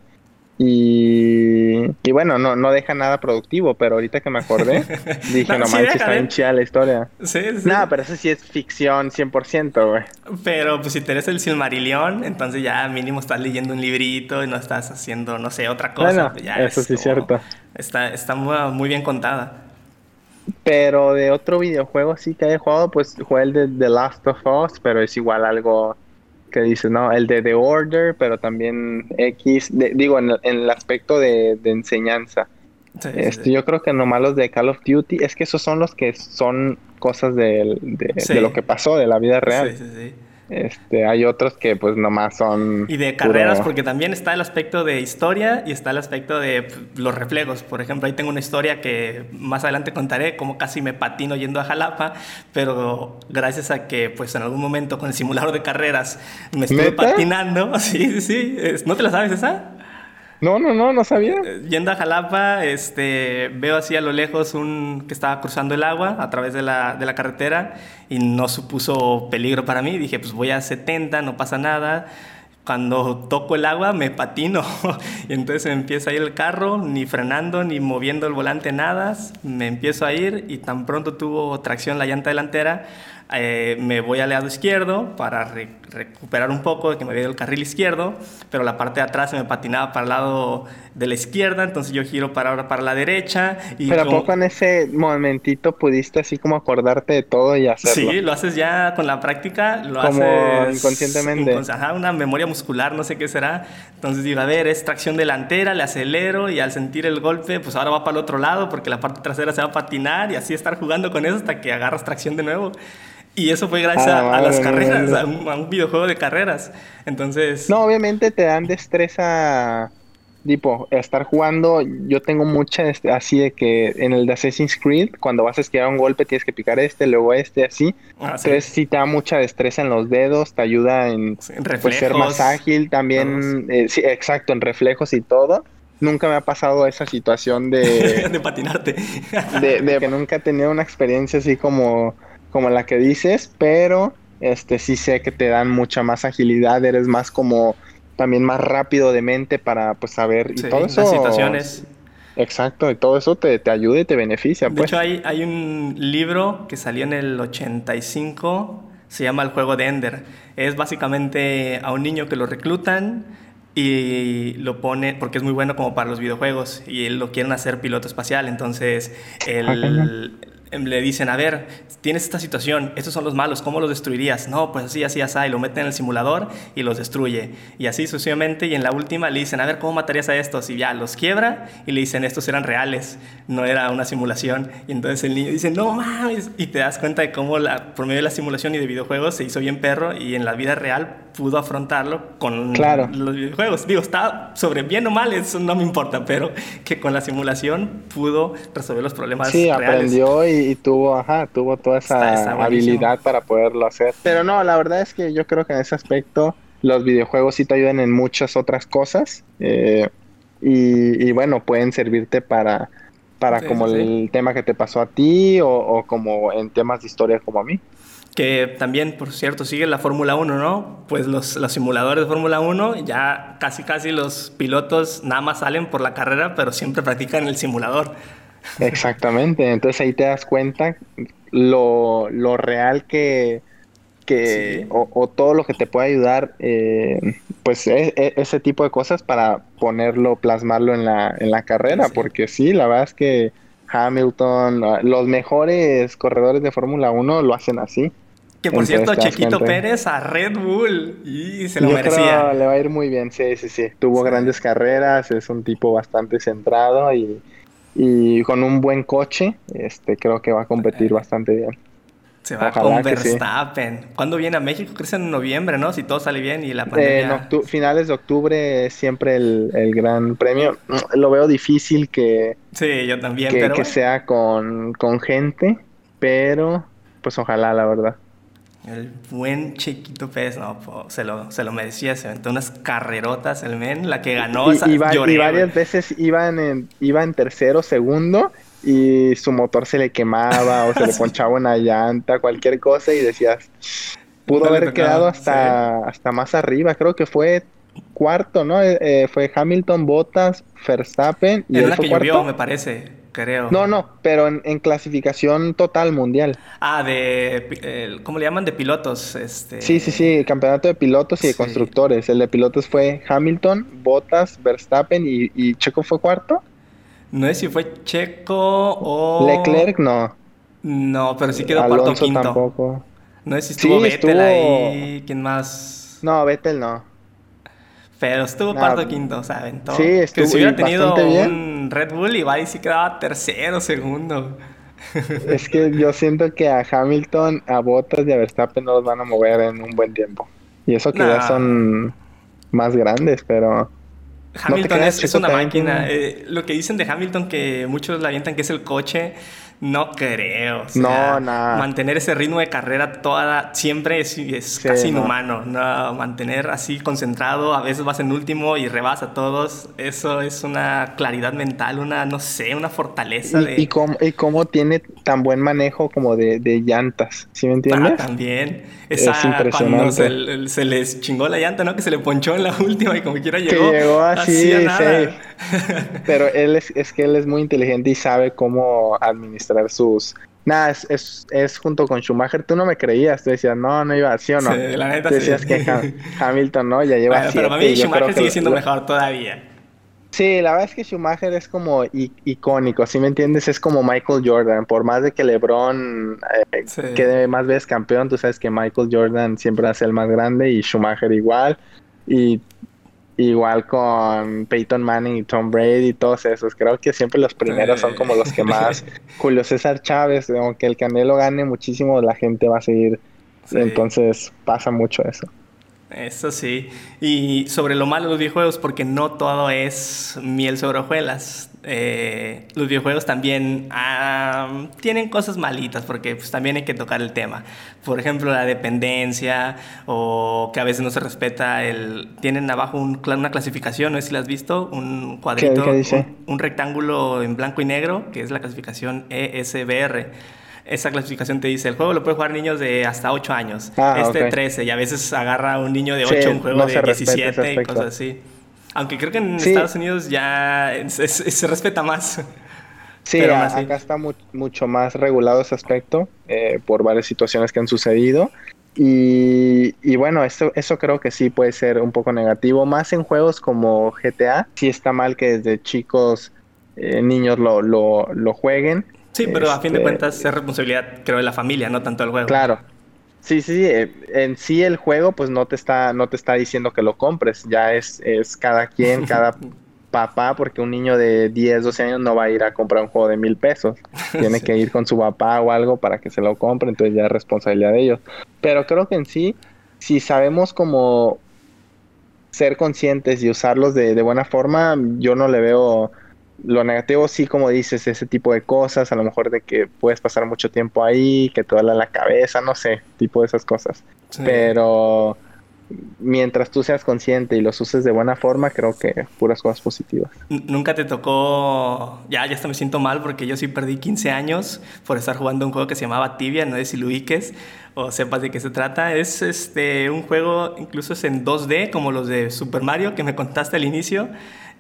Speaker 2: Y, y bueno, no, no deja nada productivo, pero ahorita que me acordé, <laughs> dije, no, manches, está bien chida la historia. Sí, sí. No, pero eso sí es ficción 100%, güey.
Speaker 1: Pero pues si tenés el Silmarillion, entonces ya mínimo estás leyendo un librito y no estás haciendo, no sé, otra cosa.
Speaker 2: Bueno, eso sí es cierto.
Speaker 1: Está, está muy bien contada.
Speaker 2: Pero de otro videojuego sí que haya jugado, pues jugué el de The Last of Us, pero es igual algo que dices, ¿no? El de The Order, pero también X, digo, en, el aspecto de, enseñanza. Este, yo creo que nomás los de Call of Duty, es que esos son los que son cosas de, de lo que pasó, de la vida real. Sí, sí, sí. Este, hay otros que pues nomás son...
Speaker 1: Y de carreras, porque también está el aspecto de historia y está el aspecto de pues, los reflejos. Por ejemplo, ahí tengo una historia que más adelante contaré, cómo casi me patino yendo a Jalapa, pero gracias a que pues en algún momento con el simulador de carreras me estuve patinando. <laughs> Sí, sí, sí. ¿No te la sabes esa?
Speaker 2: No, no, no, no sabía.
Speaker 1: Eh, yendo a Jalapa, este, veo así a lo lejos un que estaba cruzando el agua a través de la, de la carretera y no supuso peligro para mí. Dije, pues voy a 70, no pasa nada cuando toco el agua me patino <laughs> y entonces empieza a ir el carro, ni frenando, ni moviendo el volante, nada, me empiezo a ir y tan pronto tuvo tracción la llanta delantera, eh, me voy al lado izquierdo para recuperar un poco de que me había ido el carril izquierdo, pero la parte de atrás se me patinaba para el lado de la izquierda, entonces yo giro para ahora para la derecha.
Speaker 2: Y pero poco en ese momentito pudiste así como acordarte de todo y hacerlo?
Speaker 1: Sí, lo haces ya con la práctica, lo
Speaker 2: como
Speaker 1: haces
Speaker 2: inconscientemente.
Speaker 1: ajá, una memoria muscular, no sé qué será. Entonces digo, a ver, es tracción delantera, le acelero y al sentir el golpe, pues ahora va para el otro lado porque la parte trasera se va a patinar y así estar jugando con eso hasta que agarras tracción de nuevo. Y eso fue gracias a, las carreras, a un, videojuego de carreras. Entonces...
Speaker 2: No, obviamente te dan destreza, tipo, estar jugando, yo tengo mucha, este, así de que en el de Assassin's Creed, cuando vas a esquivar un golpe tienes que picar este, luego este, así. Ah, Entonces sí. te da mucha destreza en los dedos, te ayuda en, pues, ser más ágil, también, eh, sí, exacto, en reflejos y todo nunca me ha pasado esa situación de... <laughs>
Speaker 1: de patinarte.
Speaker 2: de, de, <laughs> que nunca he tenido una experiencia así como como la que dices, pero este sí sé que te dan mucha más agilidad, eres más como también más rápido de mente para pues saber y todo eso.
Speaker 1: situaciones.
Speaker 2: Exacto, y todo eso te, te ayuda y te beneficia.
Speaker 1: De
Speaker 2: pues.
Speaker 1: hecho, hay, hay un libro que salió en el 85, se llama El juego de Ender. Es básicamente a un niño que lo reclutan y lo pone porque es muy bueno como para los videojuegos y lo quieren hacer piloto espacial. Entonces, el, Em, le dicen, a ver, tienes esta situación, estos son los malos, ¿cómo los destruirías? No, pues así, así, así, y lo meten en el simulador y los destruye. Y así sucesivamente, y en la última le dicen, a ver, ¿cómo matarías a estos? Y ya, los quiebra y le dicen, estos eran reales, no era una simulación. Y entonces el niño dice, no mames, y te das cuenta de cómo la, por medio de la simulación y de videojuegos se hizo bien perro y en la vida real pudo afrontarlo con los videojuegos. Digo, está sobre bien o mal, eso no me importa, pero que con la simulación pudo resolver los problemas
Speaker 2: sí, aprendió y, tuvo, ajá, tuvo toda esa habilidad para poderlo hacer. Pero no, la verdad es que yo creo que en ese aspecto los videojuegos sí te ayudan en muchas otras cosas. Eh, y, bueno, pueden servirte para, para como el tema que te pasó a ti o, o como en temas de historia como a mí
Speaker 1: que también, por cierto, sigue la Fórmula 1, ¿no? Pues los, los simuladores de Fórmula 1, ya casi casi los pilotos nada más salen por la carrera, pero siempre practican el simulador.
Speaker 2: Exactamente, entonces ahí te das cuenta lo, lo real que, que o, todo lo que te puede ayudar, eh, pues e, e, ese tipo de cosas para ponerlo, plasmarlo en la, en la carrera, porque sí, la verdad es que Hamilton, los mejores corredores de Fórmula 1 lo hacen así.
Speaker 1: Que por cierto, Chequito Pérez a Red Bull. Y se lo merecía.
Speaker 2: le va a ir muy bien, sí, sí, sí. Tuvo grandes carreras, es un tipo bastante centrado y, y con un buen coche, este creo que va a competir bastante bien.
Speaker 1: Se va con Verstappen. ¿Cuándo viene a México? Creo que en noviembre, ¿no? Si todo sale bien y la
Speaker 2: pandemia... En finales de octubre siempre el, el, gran premio. Lo veo difícil que...
Speaker 1: Sí, yo también,
Speaker 2: que, que sea con, con gente, pero pues ojalá, la verdad.
Speaker 1: El buen Chiquito Pérez, no, se, lo, se lo merecía, se aventó unas carrerotas el men, la que ganó.
Speaker 2: Y, y, varias veces iban en, iba en tercero, segundo, y su motor se le quemaba o se le <laughs> ponchaba una llanta, cualquier cosa, y decías, pudo haber quedado hasta, hasta más arriba, creo que fue cuarto, ¿no? Eh, eh, fue Hamilton, Bottas, Verstappen
Speaker 1: y... Es la que llovió, me parece creo.
Speaker 2: No, no, pero en, clasificación total mundial.
Speaker 1: Ah, de, ¿cómo le llaman? De pilotos. Este...
Speaker 2: Sí, sí, sí, campeonato de pilotos y de constructores. El de pilotos fue Hamilton, Bottas, Verstappen y, Checo fue cuarto.
Speaker 1: No sé si fue Checo o...
Speaker 2: Leclerc, no.
Speaker 1: No, pero sí quedó cuarto o quinto.
Speaker 2: tampoco.
Speaker 1: No sé si estuvo Vettel ahí, ¿quién más?
Speaker 2: No, Vettel no.
Speaker 1: Pero estuvo cuarto o quinto, ¿saben?
Speaker 2: Sí, estuvo
Speaker 1: Que si hubiera tenido un Red Bull, y sí quedaba tercero, segundo. <laughs>
Speaker 2: Es que yo siento que a Hamilton, a Bottas y a Verstappen no los van a mover en un buen tiempo. Y eso que ya son más grandes, pero...
Speaker 1: Hamilton es, una máquina. Eh, lo que dicen de Hamilton, que muchos la avientan que es el coche No creo.
Speaker 2: no, nada.
Speaker 1: Mantener ese ritmo de carrera toda, siempre es, casi inhumano. No. Mantener así concentrado, a veces vas en último y rebasa a todos. Eso es una claridad mental, una, no sé, una fortaleza.
Speaker 2: Y,
Speaker 1: de...
Speaker 2: y, cómo, y cómo tiene tan buen manejo como de, de llantas, ¿sí me entiendes?
Speaker 1: Ah, también. Esa, es impresionante. Cuando se, se, les chingó la llanta, ¿no? Que se le ponchó en la <laughs> última y como quiera llegó.
Speaker 2: Que llegó así, sí. <laughs> Pero él es, es que él es muy inteligente y sabe cómo administrar sus... Nada, es, es, es, junto con Schumacher. Tú no me creías. Tú decías, no, no iba así o no.
Speaker 1: Sí, la neta
Speaker 2: Tú decías que <laughs> Hamilton no, ya lleva
Speaker 1: bueno, Pero para mí Schumacher sigue siendo mejor todavía.
Speaker 2: Sí, la verdad es que Schumacher es como icónico, ¿sí me entiendes? Es como Michael Jordan. Por más de que LeBron eh, sí. quede más veces campeón, tú sabes que Michael Jordan siempre hace el más grande y Schumacher igual. Y Igual con Peyton Manning y Tom Brady y todos esos. Creo que siempre los primeros son como los que más. Julio César Chávez, aunque el Canelo gane muchísimo, la gente va a seguir. Sí. Entonces pasa mucho eso.
Speaker 1: Eso sí. Y sobre lo malo de los videojuegos, porque no todo es miel sobre hojuelas. Eh, los videojuegos también ah, tienen cosas malitas, porque pues, también hay que tocar el tema. Por ejemplo, la dependencia, o que a veces no se respeta el... Tienen abajo un, una clasificación, no sé si la has visto, un cuadrito,
Speaker 2: ¿Qué, qué dice?
Speaker 1: Un, un rectángulo en blanco y negro, que es la clasificación ESBR esa clasificación te dice, el juego lo puede jugar niños de hasta 8 años,
Speaker 2: ah,
Speaker 1: este
Speaker 2: okay.
Speaker 1: 13, y a veces agarra un niño de 8
Speaker 2: Sí,
Speaker 1: un juego
Speaker 2: no
Speaker 1: de
Speaker 2: se respeta
Speaker 1: 17
Speaker 2: ese
Speaker 1: y cosas así. Aunque creo que en
Speaker 2: Sí.
Speaker 1: Estados Unidos ya es- es- se respeta más.
Speaker 2: Sí, a- acá está mu- mucho más regulado ese aspecto eh, por varias situaciones que han sucedido. Y, y bueno, eso, eso creo que sí puede ser un poco negativo, más en juegos como GTA. Sí está mal que desde chicos eh, niños lo, lo, lo jueguen.
Speaker 1: Sí, pero a fin de
Speaker 2: Este,
Speaker 1: cuentas es responsabilidad, creo, de la familia, no tanto del juego.
Speaker 2: Claro. Sí, sí, sí, eh, en sí el juego pues no te está, no te está diciendo que lo compres, ya es, es cada quien, <laughs> cada papá, porque un niño de 10, 12 años no va a ir a comprar un juego de mil pesos, <laughs> tiene
Speaker 1: Sí.
Speaker 2: que ir con su papá o algo para que se lo compre, entonces ya es responsabilidad de ellos. Pero creo que en sí, si sabemos cómo ser conscientes y usarlos de, de buena forma, yo no le veo lo negativo, sí, como dices, ese tipo de cosas, a lo mejor de que puedes pasar mucho tiempo ahí, que te duele la cabeza, no sé, tipo de esas cosas.
Speaker 1: Sí.
Speaker 2: Pero mientras tú seas consciente y los uses de buena forma, creo que puras cosas positivas.
Speaker 1: Nunca te tocó. Ya, ya hasta me siento mal porque yo sí perdí 15 años por estar jugando un juego que se llamaba Tibia, no sé si lo ubiques o sepas de qué se trata. Es este un juego, incluso es en 2D, como los de Super Mario que me contaste al inicio.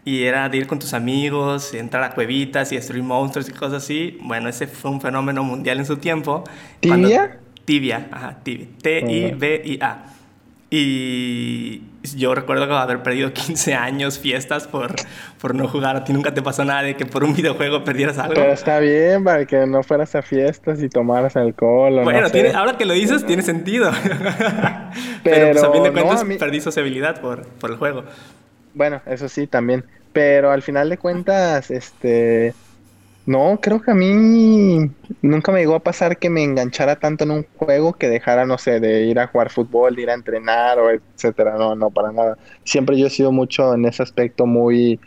Speaker 1: Y era de ir con tus amigos, entrar a cuevitas y destruir monstruos y cosas así. Bueno, ese fue un fenómeno mundial en su tiempo. Cuando-
Speaker 2: ¿Tibia?
Speaker 1: Tibia, ajá, Tibia. T-I-B-I-A. Y yo recuerdo haber perdido 15 años, fiestas por, por no jugar. A ti nunca te pasó nada de que por un videojuego perdieras algo.
Speaker 2: Pero está bien para que no fueras a fiestas y tomaras alcohol o
Speaker 1: bueno,
Speaker 2: no sé.
Speaker 1: tiene- ahora que lo dices, tiene sentido. <laughs> Pero, pues a fin de
Speaker 2: Pero, no,
Speaker 1: cuentas
Speaker 2: a mí-
Speaker 1: perdí sociabilidad por, por el juego.
Speaker 2: Bueno, eso sí, también. Pero al final de cuentas, este... No, creo que a mí nunca me llegó a pasar que me enganchara tanto en un juego que dejara, no sé, de ir a jugar fútbol, de ir a entrenar o etcétera. No, no, para nada. Siempre yo he sido mucho en ese aspecto muy,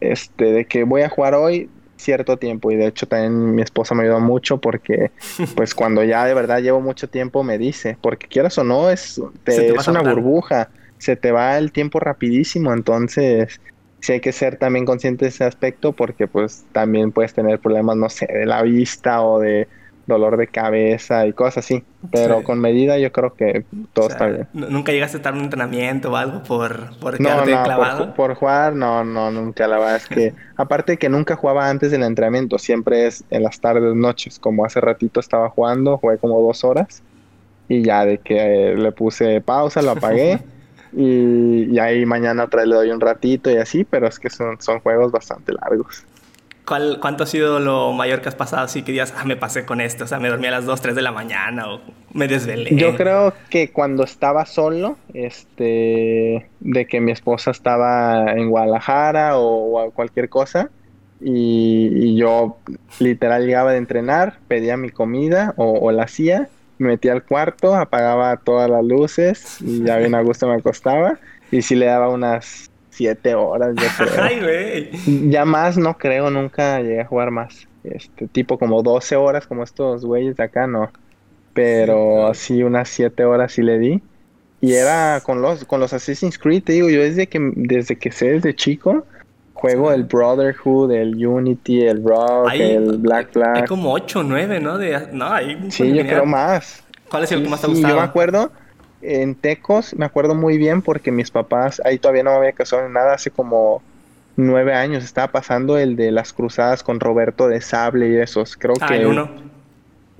Speaker 2: este, de que voy a jugar hoy cierto tiempo y de hecho también mi esposa me ayuda mucho porque <laughs> pues cuando ya de verdad llevo mucho tiempo me dice, porque quieras o no, es, te- es una burbuja, se te va el tiempo rapidísimo, entonces sí hay que ser también consciente de ese aspecto porque pues también puedes tener problemas, no sé, de la vista o de dolor de cabeza y cosas así, pero
Speaker 1: Sí.
Speaker 2: con medida yo creo que todo
Speaker 1: O sea,
Speaker 2: está bien.
Speaker 1: Nunca llegaste a estar en un entrenamiento o algo por, por
Speaker 2: No,
Speaker 1: quedarte
Speaker 2: no, por,
Speaker 1: clavado.
Speaker 2: ju- por jugar, no, no, nunca. La verdad es que, <laughs> aparte que nunca jugaba antes del entrenamiento, siempre es en las tardes, noches. Como hace ratito estaba jugando, jugué como dos horas y ya de que le puse pausa, lo apagué <laughs> y, y ahí mañana otra vez le doy un ratito y así, pero es que son, son juegos bastante largos.
Speaker 1: ¿Cuál, ¿Cuánto ha sido lo mayor que has pasado así que digas, ah, me pasé con esto? O sea, me dormí a las 2, 3 de la mañana o me desvelé.
Speaker 2: Yo creo que cuando estaba solo, este, de que mi esposa estaba en Guadalajara o, o cualquier cosa, y, y yo literal llegaba de entrenar, pedía mi comida o, o la hacía, me metía al cuarto, apagaba todas las luces y ya bien a gusto me acostaba, y si le daba unas siete horas, yo creo. <laughs>
Speaker 1: Ay, güey.
Speaker 2: Ya más no creo, nunca llegué a jugar más. este tipo como 12 horas como estos güeyes de acá, no. Pero sí, unas 7 horas sí le di. Y era con los, con los Assassin's Creed, te digo, yo desde que, desde que sé, desde chico, juego el Brotherhood, el Unity, el Rock, el Black Flag.
Speaker 1: Hay como 8 o 9, ¿no? De, no
Speaker 2: sí, yo creo más.
Speaker 1: ¿Cuál es el que más te ha gustado?
Speaker 2: Yo me acuerdo, en Tecos, me acuerdo muy bien porque mis papás, ahí todavía no me había casado en nada, hace como nueve años estaba pasando el de las cruzadas con Roberto de Sable y esos. Creo ah, que.
Speaker 1: El 1.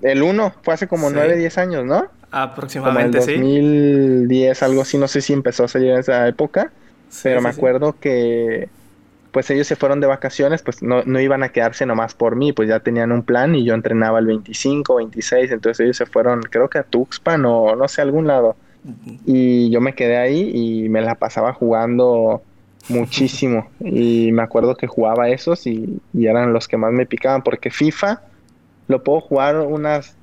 Speaker 2: El 1 fue hace como nueve, diez años, ¿no?
Speaker 1: Aproximadamente,
Speaker 2: como el 2010, algo así, no sé si empezó a salir en esa época, pero me acuerdo que pues ellos se fueron de vacaciones, pues no, no, iban a quedarse nomás por mí, pues ya tenían un plan y yo entrenaba el 25, 26, entonces ellos se fueron, creo que a Tuxpan o no sé, a algún lado. Y yo me quedé ahí y me la pasaba jugando muchísimo. <laughs> y me acuerdo que jugaba esos y, y eran los que más me picaban, porque FIFA lo puedo jugar unas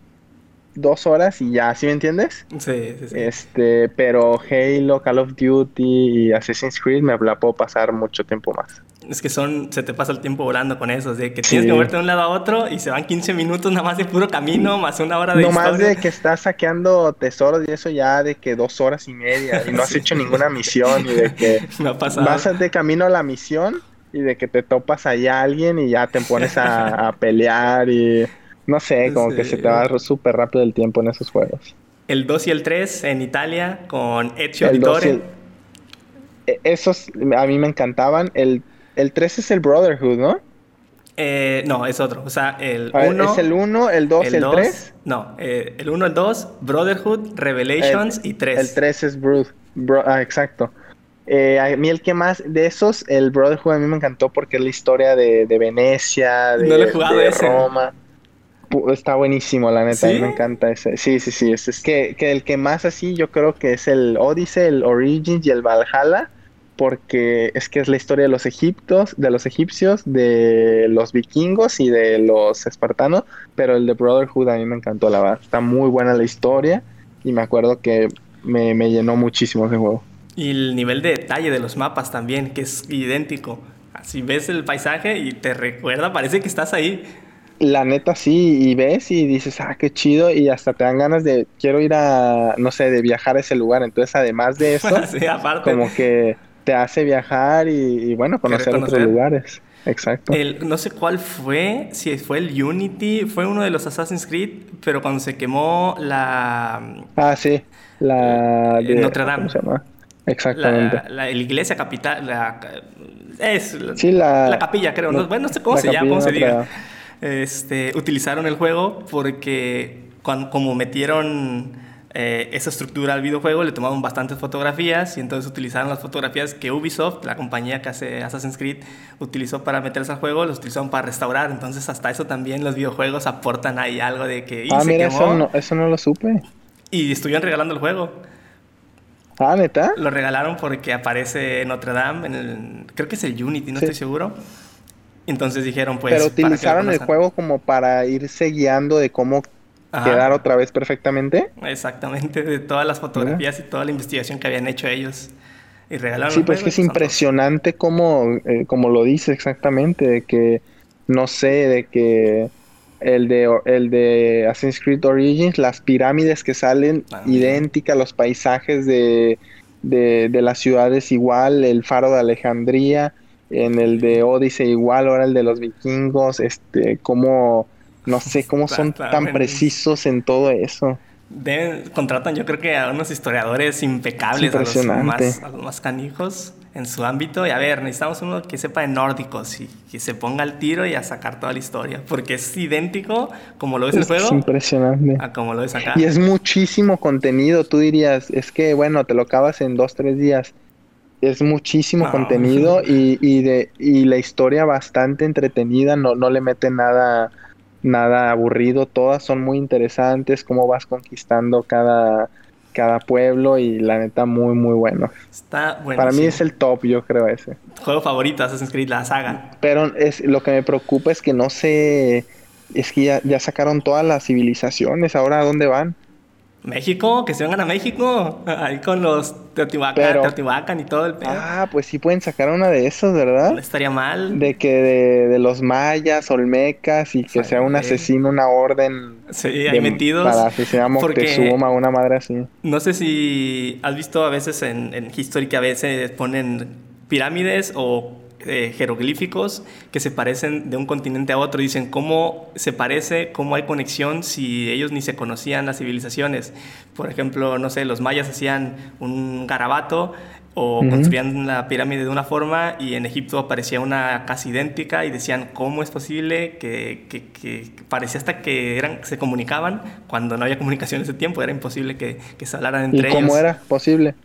Speaker 2: dos horas y ya, ¿sí me entiendes?
Speaker 1: Sí, sí, sí.
Speaker 2: Este, pero Halo, Call of Duty y Assassin's Creed me la puedo pasar mucho tiempo más.
Speaker 1: Es que son, se te pasa el tiempo volando con eso, de que tienes que moverte de un lado a otro y se van 15 minutos nada más de puro camino, más una hora de
Speaker 2: No más de que estás saqueando tesoros y eso ya de que dos horas y media y no has hecho ninguna misión y de que <laughs> vas de camino a la misión y de que te topas allá a alguien y ya te pones a pelear y no sé, como que se te va súper rápido el tiempo en esos juegos.
Speaker 1: El 2 y el 3 en Italia con Ezio Auditore.
Speaker 2: E, esos a mí me encantaban. El, el 3 es el Brotherhood, ¿no?
Speaker 1: Eh, no, es otro. O sea, el 1.
Speaker 2: ¿Es el 1, el 2, el 3?
Speaker 1: No, eh, el 1, el 2, Brotherhood, Revelations y 3.
Speaker 2: El 3 es Brood. ah, exacto. Eh, a mí el que más de esos, el Brotherhood a mí me encantó porque es la historia de, de Venecia, de, de Roma. Está buenísimo, la neta, a mí me encanta ese. Sí, sí, sí, es, es que, que, el que más así yo creo que es el Odyssey, el Origins y el Valhalla, porque es que es la historia de los egiptos, de los egipcios, de los vikingos y de los espartanos, pero el de Brotherhood a mí me encantó, la verdad. Está muy buena la historia y me acuerdo que me, me llenó muchísimo ese juego.
Speaker 1: Y el nivel de detalle de los mapas también, que es idéntico. Así ves el paisaje y te recuerda, parece que estás ahí.
Speaker 2: La neta sí, y ves y dices, ah, qué chido, y hasta te dan ganas de, quiero ir a, no sé, de viajar a ese lugar. Entonces, además de <laughs> eso, como que te hace viajar y, bueno, conocer, otros lugares. Exacto.
Speaker 1: El, no sé cuál fue, si fue el Unity, fue uno de los Assassin's Creed, pero cuando se quemó la...
Speaker 2: Ah, sí, la...
Speaker 1: De, Notre Dame. ¿Cómo
Speaker 2: se llama? Exactamente.
Speaker 1: La, iglesia capital, la, es sí, la, la capilla, creo. no, bueno, no sé cómo se llama, cómo se diga este, utilizaron el juego porque cuando, como metieron eh, esa estructura al videojuego, le tomaron bastantes fotografías y entonces utilizaron las fotografías que Ubisoft, la compañía que hace Assassin's Creed, utilizó para meterse al juego, los utilizaron para restaurar. Entonces hasta eso también los videojuegos aportan ahí algo de que...
Speaker 2: Ah, mira, eso no, eso no lo supe.
Speaker 1: Y estuvieron regalando el juego.
Speaker 2: Ah, ¿neta?
Speaker 1: Lo regalaron porque aparece Notre Dame en el... Creo que es el Unity, no estoy seguro. Entonces dijeron, pues.
Speaker 2: Pero utilizaron el juego como para irse guiando de cómo quedar otra vez perfectamente.
Speaker 1: Exactamente, de todas las fotografías y toda la investigación que habían hecho ellos. Y regalaron.
Speaker 2: Sí, pues que es impresionante como, eh, como lo dice exactamente, de que, no sé, de que el de, el de Assassin's Creed Origins, las pirámides que salen ah, idénticas, los paisajes de, de, de las ciudades igual, el faro de Alejandría en el de Odyssey igual, ahora el de los vikingos, este, cómo, no sé, cómo son tan precisos en todo eso.
Speaker 1: contratan yo creo que a unos historiadores impecables, a los, más, a los más canijos en su ámbito. Y a ver, necesitamos uno que sepa de nórdicos y que se ponga al tiro y a sacar toda la historia. Porque es idéntico, como lo ves en el juego.
Speaker 2: Es impresionante.
Speaker 1: A como lo ves acá.
Speaker 2: Y es muchísimo contenido. Tú dirías, es que bueno, te lo acabas en dos, tres días es muchísimo contenido y, y, de, y la historia bastante entretenida, no, no le mete nada, nada aburrido, todas son muy interesantes, cómo vas conquistando cada, cada pueblo y la neta muy muy bueno.
Speaker 1: Está bueno.
Speaker 2: Para mí es el top, yo creo ese.
Speaker 1: Juego favorito, Assassin's Creed, la saga.
Speaker 2: Pero es lo que me preocupa es que no sé, es que ya, ya sacaron todas las civilizaciones, ahora a dónde van.
Speaker 1: México, que se vengan a México, <laughs> ahí con los Teotihuacán, y todo el
Speaker 2: pedo. Ah, pues sí pueden sacar una de esos, ¿verdad?
Speaker 1: No estaría mal.
Speaker 2: De que de, los mayas, olmecas y que sea un asesino, una orden.
Speaker 1: Sí, ahí metidos.
Speaker 2: Para asesinar a Moctezuma, una madre así.
Speaker 1: No sé si has visto a veces en, en History que a veces ponen pirámides o eh, jeroglíficos que se parecen de un continente a otro. Dicen cómo se parece, cómo hay conexión si ellos ni se conocían las civilizaciones. Por ejemplo, no sé, los mayas hacían un garabato o construían la pirámide de una forma y en Egipto aparecía una casi idéntica y decían cómo es posible que, que, parecía hasta que eran, se comunicaban cuando no había comunicación en ese tiempo, era imposible que, que se hablaran entre ellos.
Speaker 2: ¿Cómo era posible?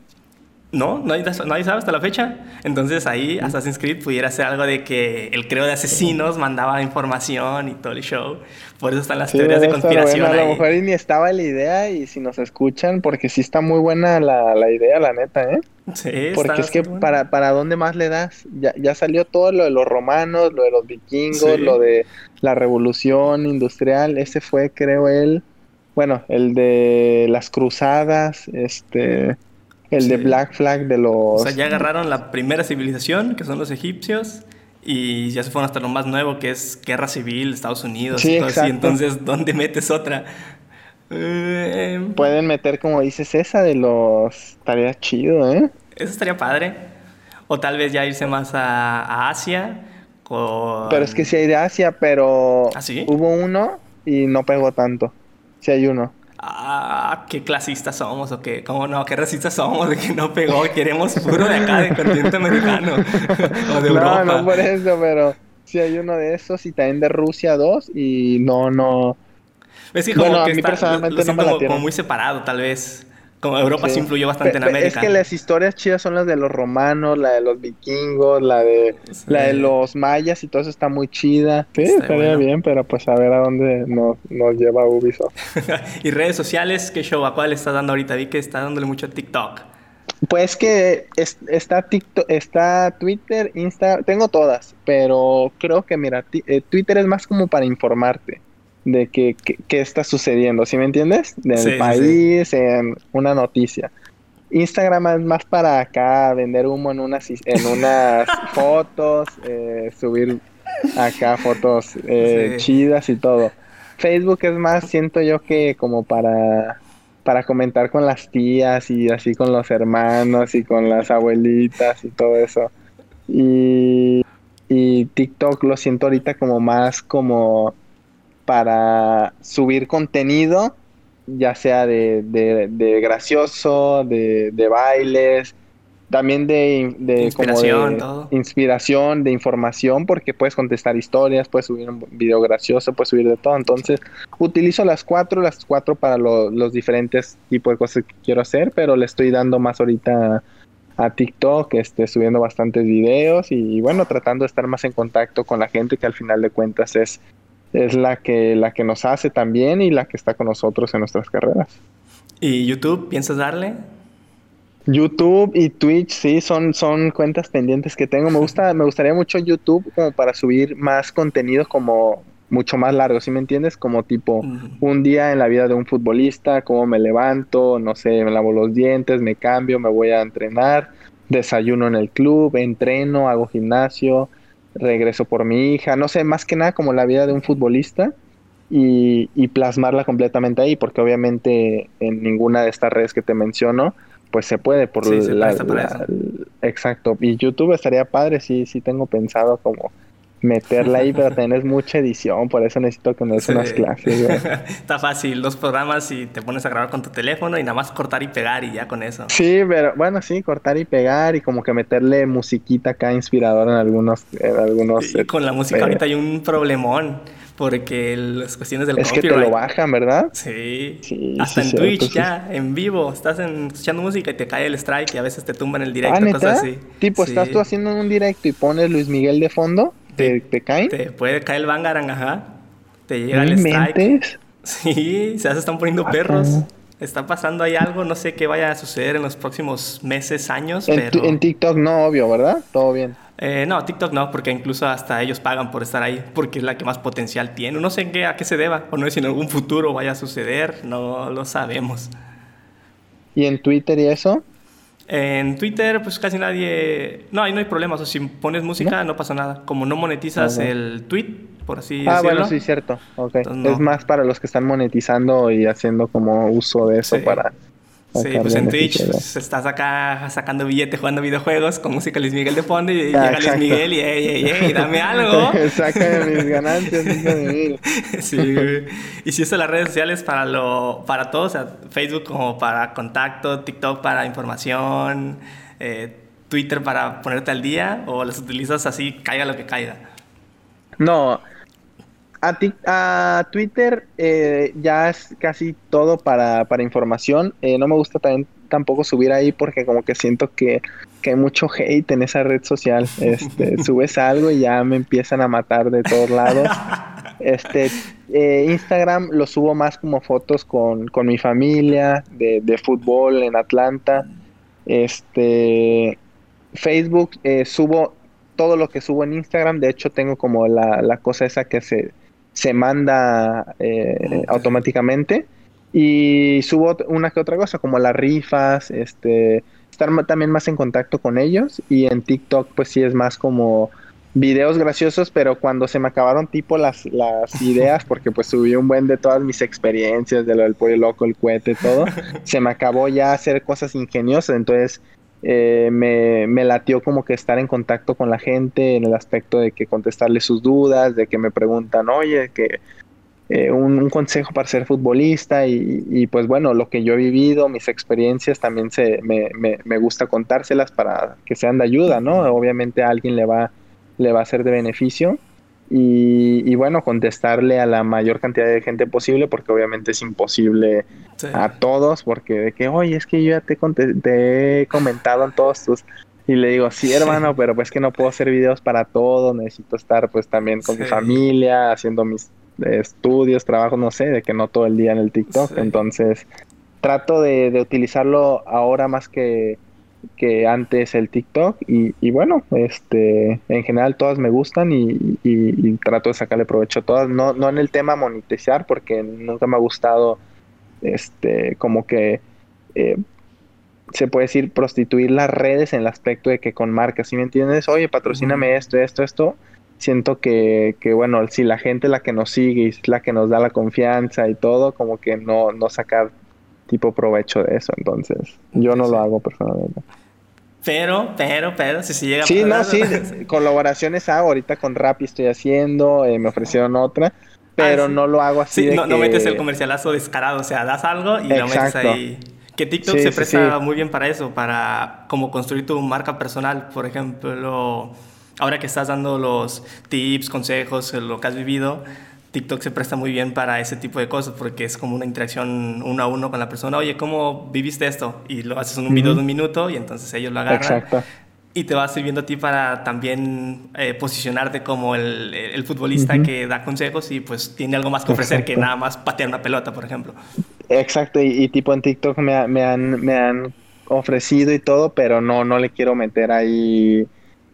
Speaker 1: No, nadie, nadie sabe hasta la fecha. Entonces ahí Assassin's Creed pudiera ser algo de que el creo de asesinos mandaba información y todo el show. Por eso están las teorías de conspiración.
Speaker 2: A lo mejor ni estaba la idea y si nos escuchan, porque sí está muy buena la, la idea, la neta, ¿eh?
Speaker 1: Sí,
Speaker 2: Porque es que para, para dónde más le das. Ya, ya salió todo lo de los romanos, lo de los vikingos, lo de la revolución industrial. Ese fue, creo, él. Bueno, el de las cruzadas, este el de Black Flag de los... O
Speaker 1: sea, ya agarraron la primera civilización, que son los egipcios, y ya se fueron hasta lo más nuevo, que es guerra civil, Estados Unidos.
Speaker 2: Sí,
Speaker 1: y
Speaker 2: exacto.
Speaker 1: Entonces, ¿dónde metes otra?
Speaker 2: Eh, Pueden meter, como dices, esa de los... Estaría chido, ¿eh?
Speaker 1: Eso estaría padre. O tal vez ya irse más a, Asia.
Speaker 2: Pero es que sí hay de Asia, pero...
Speaker 1: ¿Ah, sí?
Speaker 2: Hubo uno y no pegó tanto. Sí hay uno
Speaker 1: ah, qué clasistas somos o qué, cómo no, qué racistas somos de que no pegó, queremos puro de acá, del continente americano <laughs> o de Europa.
Speaker 2: No, no por eso, pero sí hay uno de esos y también de Rusia dos y no, no.
Speaker 1: Es que como que a mí personalmente no me la como muy separado tal vez. Como Europa sí, influyó bastante en América.
Speaker 2: Es que las historias chidas son las de los romanos, la de los vikingos, la de la de los mayas y todo eso está muy chida. Sí, estaría bien, pero pues a ver a dónde nos, nos lleva Ubisoft. <laughs>
Speaker 1: ¿Y redes sociales? ¿Qué show? ¿A cuál está dando ahorita? Vi que está dándole mucho a TikTok.
Speaker 2: Pues que está TikTok, está Twitter, Instagram, tengo todas, pero creo que mira, eh, Twitter es más como para informarte de qué que, está sucediendo, ¿sí me entiendes? Del país, en una noticia. Instagram es más para acá vender humo en unas, en unas <laughs> fotos, eh, subir acá fotos eh, chidas y todo. Facebook es más, siento yo que como para, para comentar con las tías y así con los hermanos y con las abuelitas y todo eso. Y, y TikTok lo siento ahorita como más como para subir contenido, ya sea de, de, gracioso, de, de, bailes, también de, de
Speaker 1: inspiración,
Speaker 2: inspiración, de información, porque puedes contestar historias, puedes subir un video gracioso, puedes subir de todo. Entonces, utilizo las cuatro, las cuatro para los diferentes tipos de cosas que quiero hacer, pero le estoy dando más ahorita a TikTok, este, subiendo bastantes videos y bueno, tratando de estar más en contacto con la gente que al final de cuentas es es la que, la que nos hace también y la que está con nosotros en nuestras carreras.
Speaker 1: ¿Y YouTube piensas darle?
Speaker 2: YouTube y Twitch sí son, son cuentas pendientes que tengo. Me <laughs> gusta, me gustaría mucho YouTube como para subir más contenido como mucho más largo, ¿sí me entiendes? Como tipo un día en la vida de un futbolista, cómo me levanto, no sé, me lavo los dientes, me cambio, me voy a entrenar, desayuno en el club, entreno, hago gimnasio, regreso por mi hija, no sé, más que nada como la vida de un futbolista y, plasmarla completamente ahí, porque obviamente en ninguna de estas redes que te menciono, pues se puede por la, exacto y YouTube estaría padre sí sí tengo pensado como meterla ahí, pero <laughs> tenés mucha edición, por eso necesito que me des unas clases. <laughs>
Speaker 1: Está fácil, dos programas y te pones a grabar con tu teléfono y nada más cortar y pegar y ya con eso.
Speaker 2: Sí, pero bueno, sí, cortar y pegar y como que meterle musiquita acá inspiradora en algunos... En algunos
Speaker 1: y con la música ahorita hay un problemón. Porque las cuestiones del
Speaker 2: es que te lo bajan, ¿verdad?
Speaker 1: Sí. sí Hasta en Twitch ya, en vivo. Estás escuchando música y te cae el strike y a veces te tumban el directo,
Speaker 2: ah,
Speaker 1: cosas así.
Speaker 2: Tipo, estás tú haciendo un directo y pones Luis Miguel de fondo ¿Te, te caen?
Speaker 1: Te puede caer el Bangarang, ajá. Te llega el strike. Sí, se están poniendo perros. Está pasando ahí algo, no sé qué vaya a suceder en los próximos meses, años,
Speaker 2: en,
Speaker 1: pero...
Speaker 2: En TikTok no, obvio, ¿verdad? Todo bien.
Speaker 1: Eh, no, TikTok no, porque incluso hasta ellos pagan por estar ahí, porque es la que más potencial tiene. No sé qué, a qué se deba, o no sé si en algún futuro vaya a suceder, no lo sabemos.
Speaker 2: ¿Y en Twitter y eso?
Speaker 1: En Twitter, pues casi nadie. No, ahí no hay problema. O sea, si pones música, no, pasa nada. Como no monetizas el tweet, por así decirlo. Ah, bueno,
Speaker 2: sí, cierto. Okay. Es más para los que están monetizando y haciendo como uso de eso para
Speaker 1: Sí, pues en Twitch pues, estás acá sacando billete jugando videojuegos con música Luis Miguel de fondo y llega Luis Miguel y ey, ey, ey, dame <laughs> algo. <laughs>
Speaker 2: Saca mis ganancias, <laughs>
Speaker 1: Sí, y si eso las redes sociales para lo, para todo, o sea, Facebook como para contacto, TikTok para información, eh, Twitter para ponerte al día, o las utilizas así, caiga lo que caiga.
Speaker 2: No, a, a Twitter eh, ya es casi todo para, para información. Eh, no me gusta también tampoco subir ahí porque como que siento que, que hay mucho hate en esa red social. Este, <laughs> subes algo y ya me empiezan a matar de todos lados. <laughs> Este, eh, Instagram lo subo más como fotos con, con mi familia, de, de, fútbol en Atlanta. Este, Facebook subo todo lo que subo en Instagram. De hecho, tengo como la, la cosa esa que se se manda eh, automáticamente. Y subo una que otra cosa, como las rifas, este, estar también más en contacto con ellos. Y en TikTok, pues sí es más como videos graciosos, pero cuando se me acabaron tipo las, las <laughs> ideas, porque pues subí un buen de todas mis experiencias, de lo del pollo loco, el cohete, todo, <laughs> se me acabó ya hacer cosas ingeniosas, entonces eh, me, me, latió como que estar en contacto con la gente en el aspecto de que contestarle sus dudas, de que me preguntan, oye, que eh, un, consejo para ser futbolista y, pues bueno, lo que yo he vivido, mis experiencias también se, me, me, me, gusta contárselas para que sean de ayuda, ¿no? Obviamente a alguien le va, le va a ser de beneficio y, bueno, contestarle a la mayor cantidad de gente posible, porque obviamente es imposible a todos, porque de que, oye, es que yo ya te, te he comentado en todos tus... Y le digo, sí, hermano, pero pues que no puedo hacer videos para todo, necesito estar pues también con mi familia, haciendo mis estudios, trabajos, no sé, de que no todo el día en el TikTok. Entonces, trato de, de utilizarlo ahora más que que antes el TikTok y, bueno, este, en general todas me gustan y, trato de sacarle provecho a todas, no, no en el tema monetizar porque nunca me ha gustado este, como que eh, se puede decir prostituir las redes en el aspecto de que con marcas, si me entiendes? Oye, patrocíname esto, esto, esto. Siento que, que, bueno, si la gente la que nos sigue y es la que nos da la confianza y todo, como que no, no sacar tipo provecho de eso. Entonces, yo no lo hago personalmente.
Speaker 1: Pero, pero, pero, si se llega
Speaker 2: Sí, no, sí, <laughs> colaboraciones hago. Ahorita con Rappi estoy haciendo, eh, me ofrecieron otra, pero ah, no lo hago así.
Speaker 1: Sí, no, no, metes el comercialazo descarado, o sea, das algo y lo metes ahí. Que TikTok se presta muy bien para eso, para como construir tu marca personal. Por ejemplo, ahora que estás dando los tips, consejos, lo que has vivido, TikTok se presta muy bien para ese tipo de cosas porque es como una interacción uno a uno con la persona. Oye, ¿cómo viviste esto? Y lo haces en un video de un minuto y entonces ellos lo agarran. Exacto. Y te va sirviendo a ti para también eh, posicionarte como el, el futbolista que da consejos y pues tiene algo más que ofrecer que nada más patear una pelota, por ejemplo.
Speaker 2: Exacto, y, tipo en TikTok me, me, han, me han ofrecido y todo, pero no, no le quiero meter ahí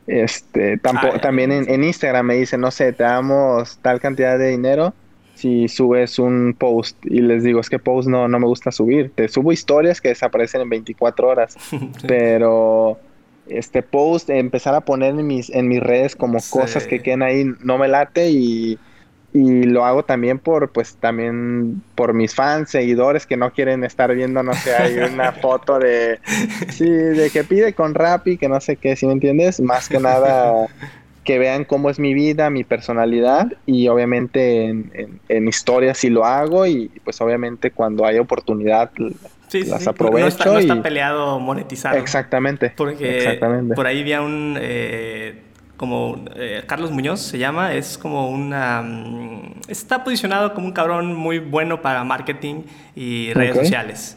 Speaker 2: este, tampoco, también en, Instagram me dicen, no sé, te damos tal cantidad de dinero si subes un post y les digo, es que post no, no me gusta subir. Te subo historias que desaparecen en 24 horas, <laughs> pero este post, empezar a poner en mis, en mis redes como cosas que queden ahí, no me late y y lo hago también por pues también por mis fans seguidores que no quieren estar viendo no sé hay una <laughs> foto de sí de que pide con Rappi que no sé qué si me entiendes más que nada que vean cómo es mi vida mi personalidad y obviamente en, en, historias sí lo hago y pues obviamente cuando hay oportunidad las aprovecho no
Speaker 1: está, no está peleado monetizar
Speaker 2: exactamente
Speaker 1: porque exactamente. por ahí había un eh, como eh, Carlos Muñoz se llama, es como una... Mm, está posicionado como un cabrón muy bueno para marketing y redes sociales.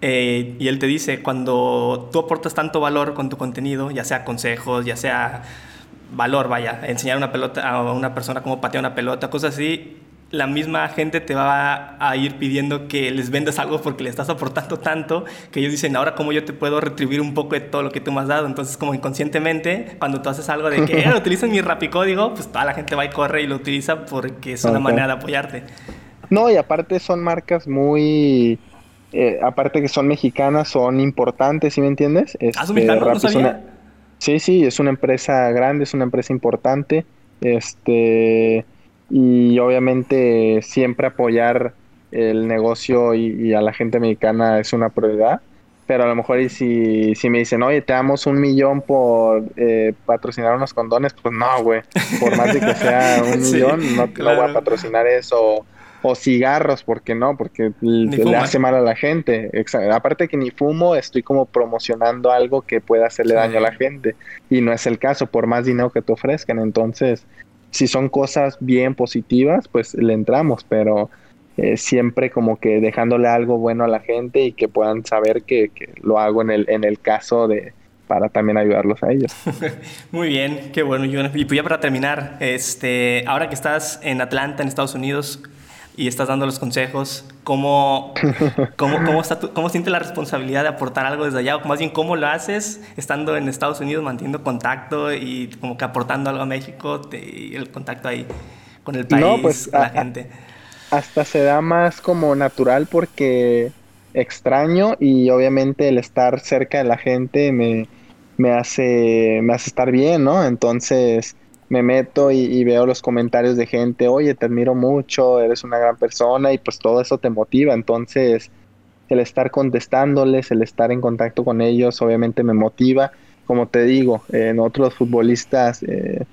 Speaker 1: Eh, y él te dice, cuando tú aportas tanto valor con tu contenido, ya sea consejos, ya sea valor, vaya, enseñar una pelota a una persona cómo patear una pelota, cosas así, la misma gente te va a ir pidiendo que les vendas algo porque le estás aportando tanto que ellos dicen, ahora cómo yo te puedo retribuir un poco de todo lo que tú me has dado. Entonces, como inconscientemente, cuando tú haces algo de que <laughs> eh, utilizas mi rapicódigo, pues toda la gente va y corre y lo utiliza porque es una manera de apoyarte.
Speaker 2: No, y aparte son marcas muy eh, aparte que son mexicanas, son importantes, ¿sí me entiendes?
Speaker 1: ¿Ah, son este?
Speaker 2: Sí, sí, es una empresa grande, es una empresa importante. Este, y obviamente siempre apoyar el negocio y, a la gente mexicana es una prioridad. Pero a lo mejor y si, si me dicen, oye, te damos un millón por eh, patrocinar unos condones, pues no, güey. Por más de que sea <laughs> un millón, no, voy a patrocinar eso o cigarros, ¿por qué no? Porque le hace mal a la gente. Aparte que ni fumo, estoy como promocionando algo que pueda hacerle daño a la gente. Y no es el caso, por más dinero que te ofrezcan. Entonces, si son cosas bien positivas, pues le entramos, pero eh, siempre como que dejándole algo bueno a la gente y que puedan saber que, que lo hago en el, en el caso de, para también ayudarlos a ellos. <laughs>
Speaker 1: Muy bien, qué bueno, Y pues ya para terminar, este, ahora que estás en Atlanta, en Estados Unidos, y estás dando los consejos, ¿cómo, cómo, cómo, está cómo sientes la responsabilidad de aportar algo desde allá? O más bien, ¿cómo lo haces estando en Estados Unidos, manteniendo contacto y como que aportando algo a México y el contacto ahí con el país, no, pues, con la gente?
Speaker 2: Hasta se da más como natural porque extraño y obviamente el estar cerca de la gente me, me, hace, me hace estar bien, ¿no? Entonces me meto y, veo los comentarios de gente, oye, te admiro mucho, eres una gran persona y pues todo eso te motiva. Entonces, el estar contestándoles, el estar en contacto con ellos, obviamente me motiva. Como te digo, eh, nosotros futbolistas eh,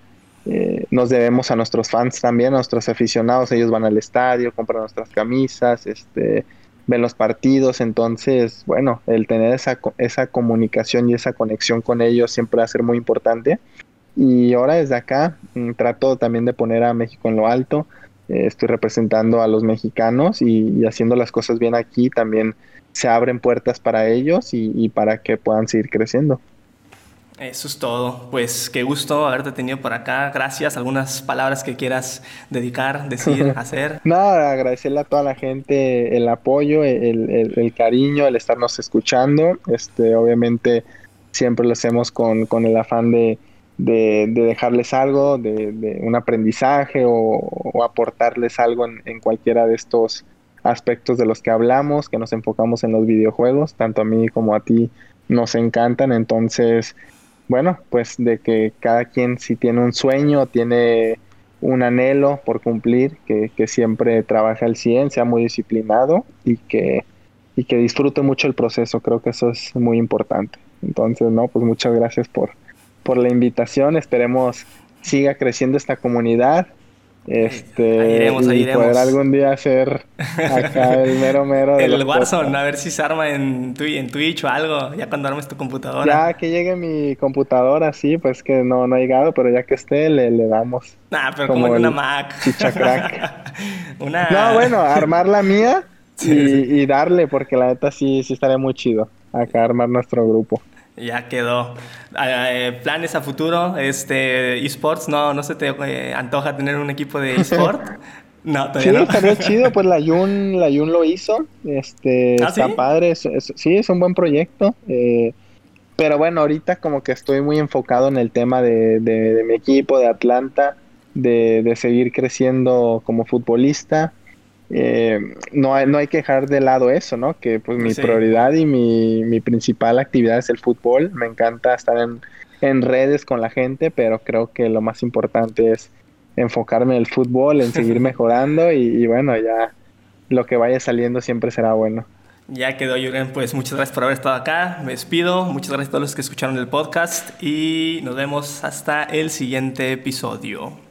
Speaker 2: eh, nos debemos a nuestros fans también, a nuestros aficionados. Ellos van al estadio, compran nuestras camisas, este, ven los partidos. Entonces, bueno, el tener esa, esa comunicación y esa conexión con ellos siempre va a ser muy importante. Y ahora desde acá mm, trato también de poner a México en lo alto. Eh, estoy representando a los mexicanos y, haciendo las cosas bien aquí también se abren puertas para ellos y, para que puedan seguir creciendo.
Speaker 1: Eso es todo. Pues qué gusto haberte tenido por acá. Gracias. ¿Algunas palabras que quieras dedicar, decir, <laughs> hacer?
Speaker 2: Nada, agradecerle a toda la gente el apoyo, el, el, cariño, el estarnos escuchando. Este, obviamente siempre lo hacemos con, con el afán de, de, dejarles algo, de, un aprendizaje o, aportarles algo en, cualquiera de estos aspectos de los que hablamos, que nos enfocamos en los videojuegos, tanto a mí como a ti nos encantan, entonces, bueno, pues de que cada quien si tiene un sueño, tiene un anhelo por cumplir, que, siempre trabaje al 100, sea muy disciplinado y que, y que disfrute mucho el proceso, creo que eso es muy importante. Entonces, no, pues muchas gracias por, por la invitación. Esperemos siga creciendo esta comunidad. Este, y poder algún día hacer acá el mero mero. <laughs>
Speaker 1: el Warzone, a ver si se arma en, en Twitch o algo, ya cuando armes tu computadora.
Speaker 2: Ya que llegue mi computadora, sí, pues que no, no ha llegado, pero ya que esté, le, le damos.
Speaker 1: Nah, pero como, una Mac. <laughs>
Speaker 2: una... No, bueno, armar la mía <laughs> y, y, darle, porque la neta sí, sí estaría muy chido acá armar nuestro grupo.
Speaker 1: Ya quedó. Ah, eh, planes a futuro, este esports, no, no se te eh, antoja tener un equipo de esport. <laughs> No,
Speaker 2: todavía sí, estaría <laughs> chido, pues la Yun, la Yun lo hizo. Este, ¿Ah, está padre, sí, es un buen proyecto. Eh, pero bueno, ahorita como que estoy muy enfocado en el tema de, de, mi equipo, de Atlanta, de, de seguir creciendo como futbolista eh, no, hay, no hay que dejar de lado eso, ¿no? Que pues mi prioridad y mi, mi, principal actividad es el fútbol. Me encanta estar en, en, redes con la gente, pero creo que lo más importante es enfocarme en el fútbol, en seguir <laughs> mejorando y, bueno, ya lo que vaya saliendo siempre será bueno.
Speaker 1: Ya quedó, Jürgen. Pues muchas gracias por haber estado acá. Me despido. Muchas gracias a todos los que escucharon el podcast y nos vemos hasta el siguiente episodio.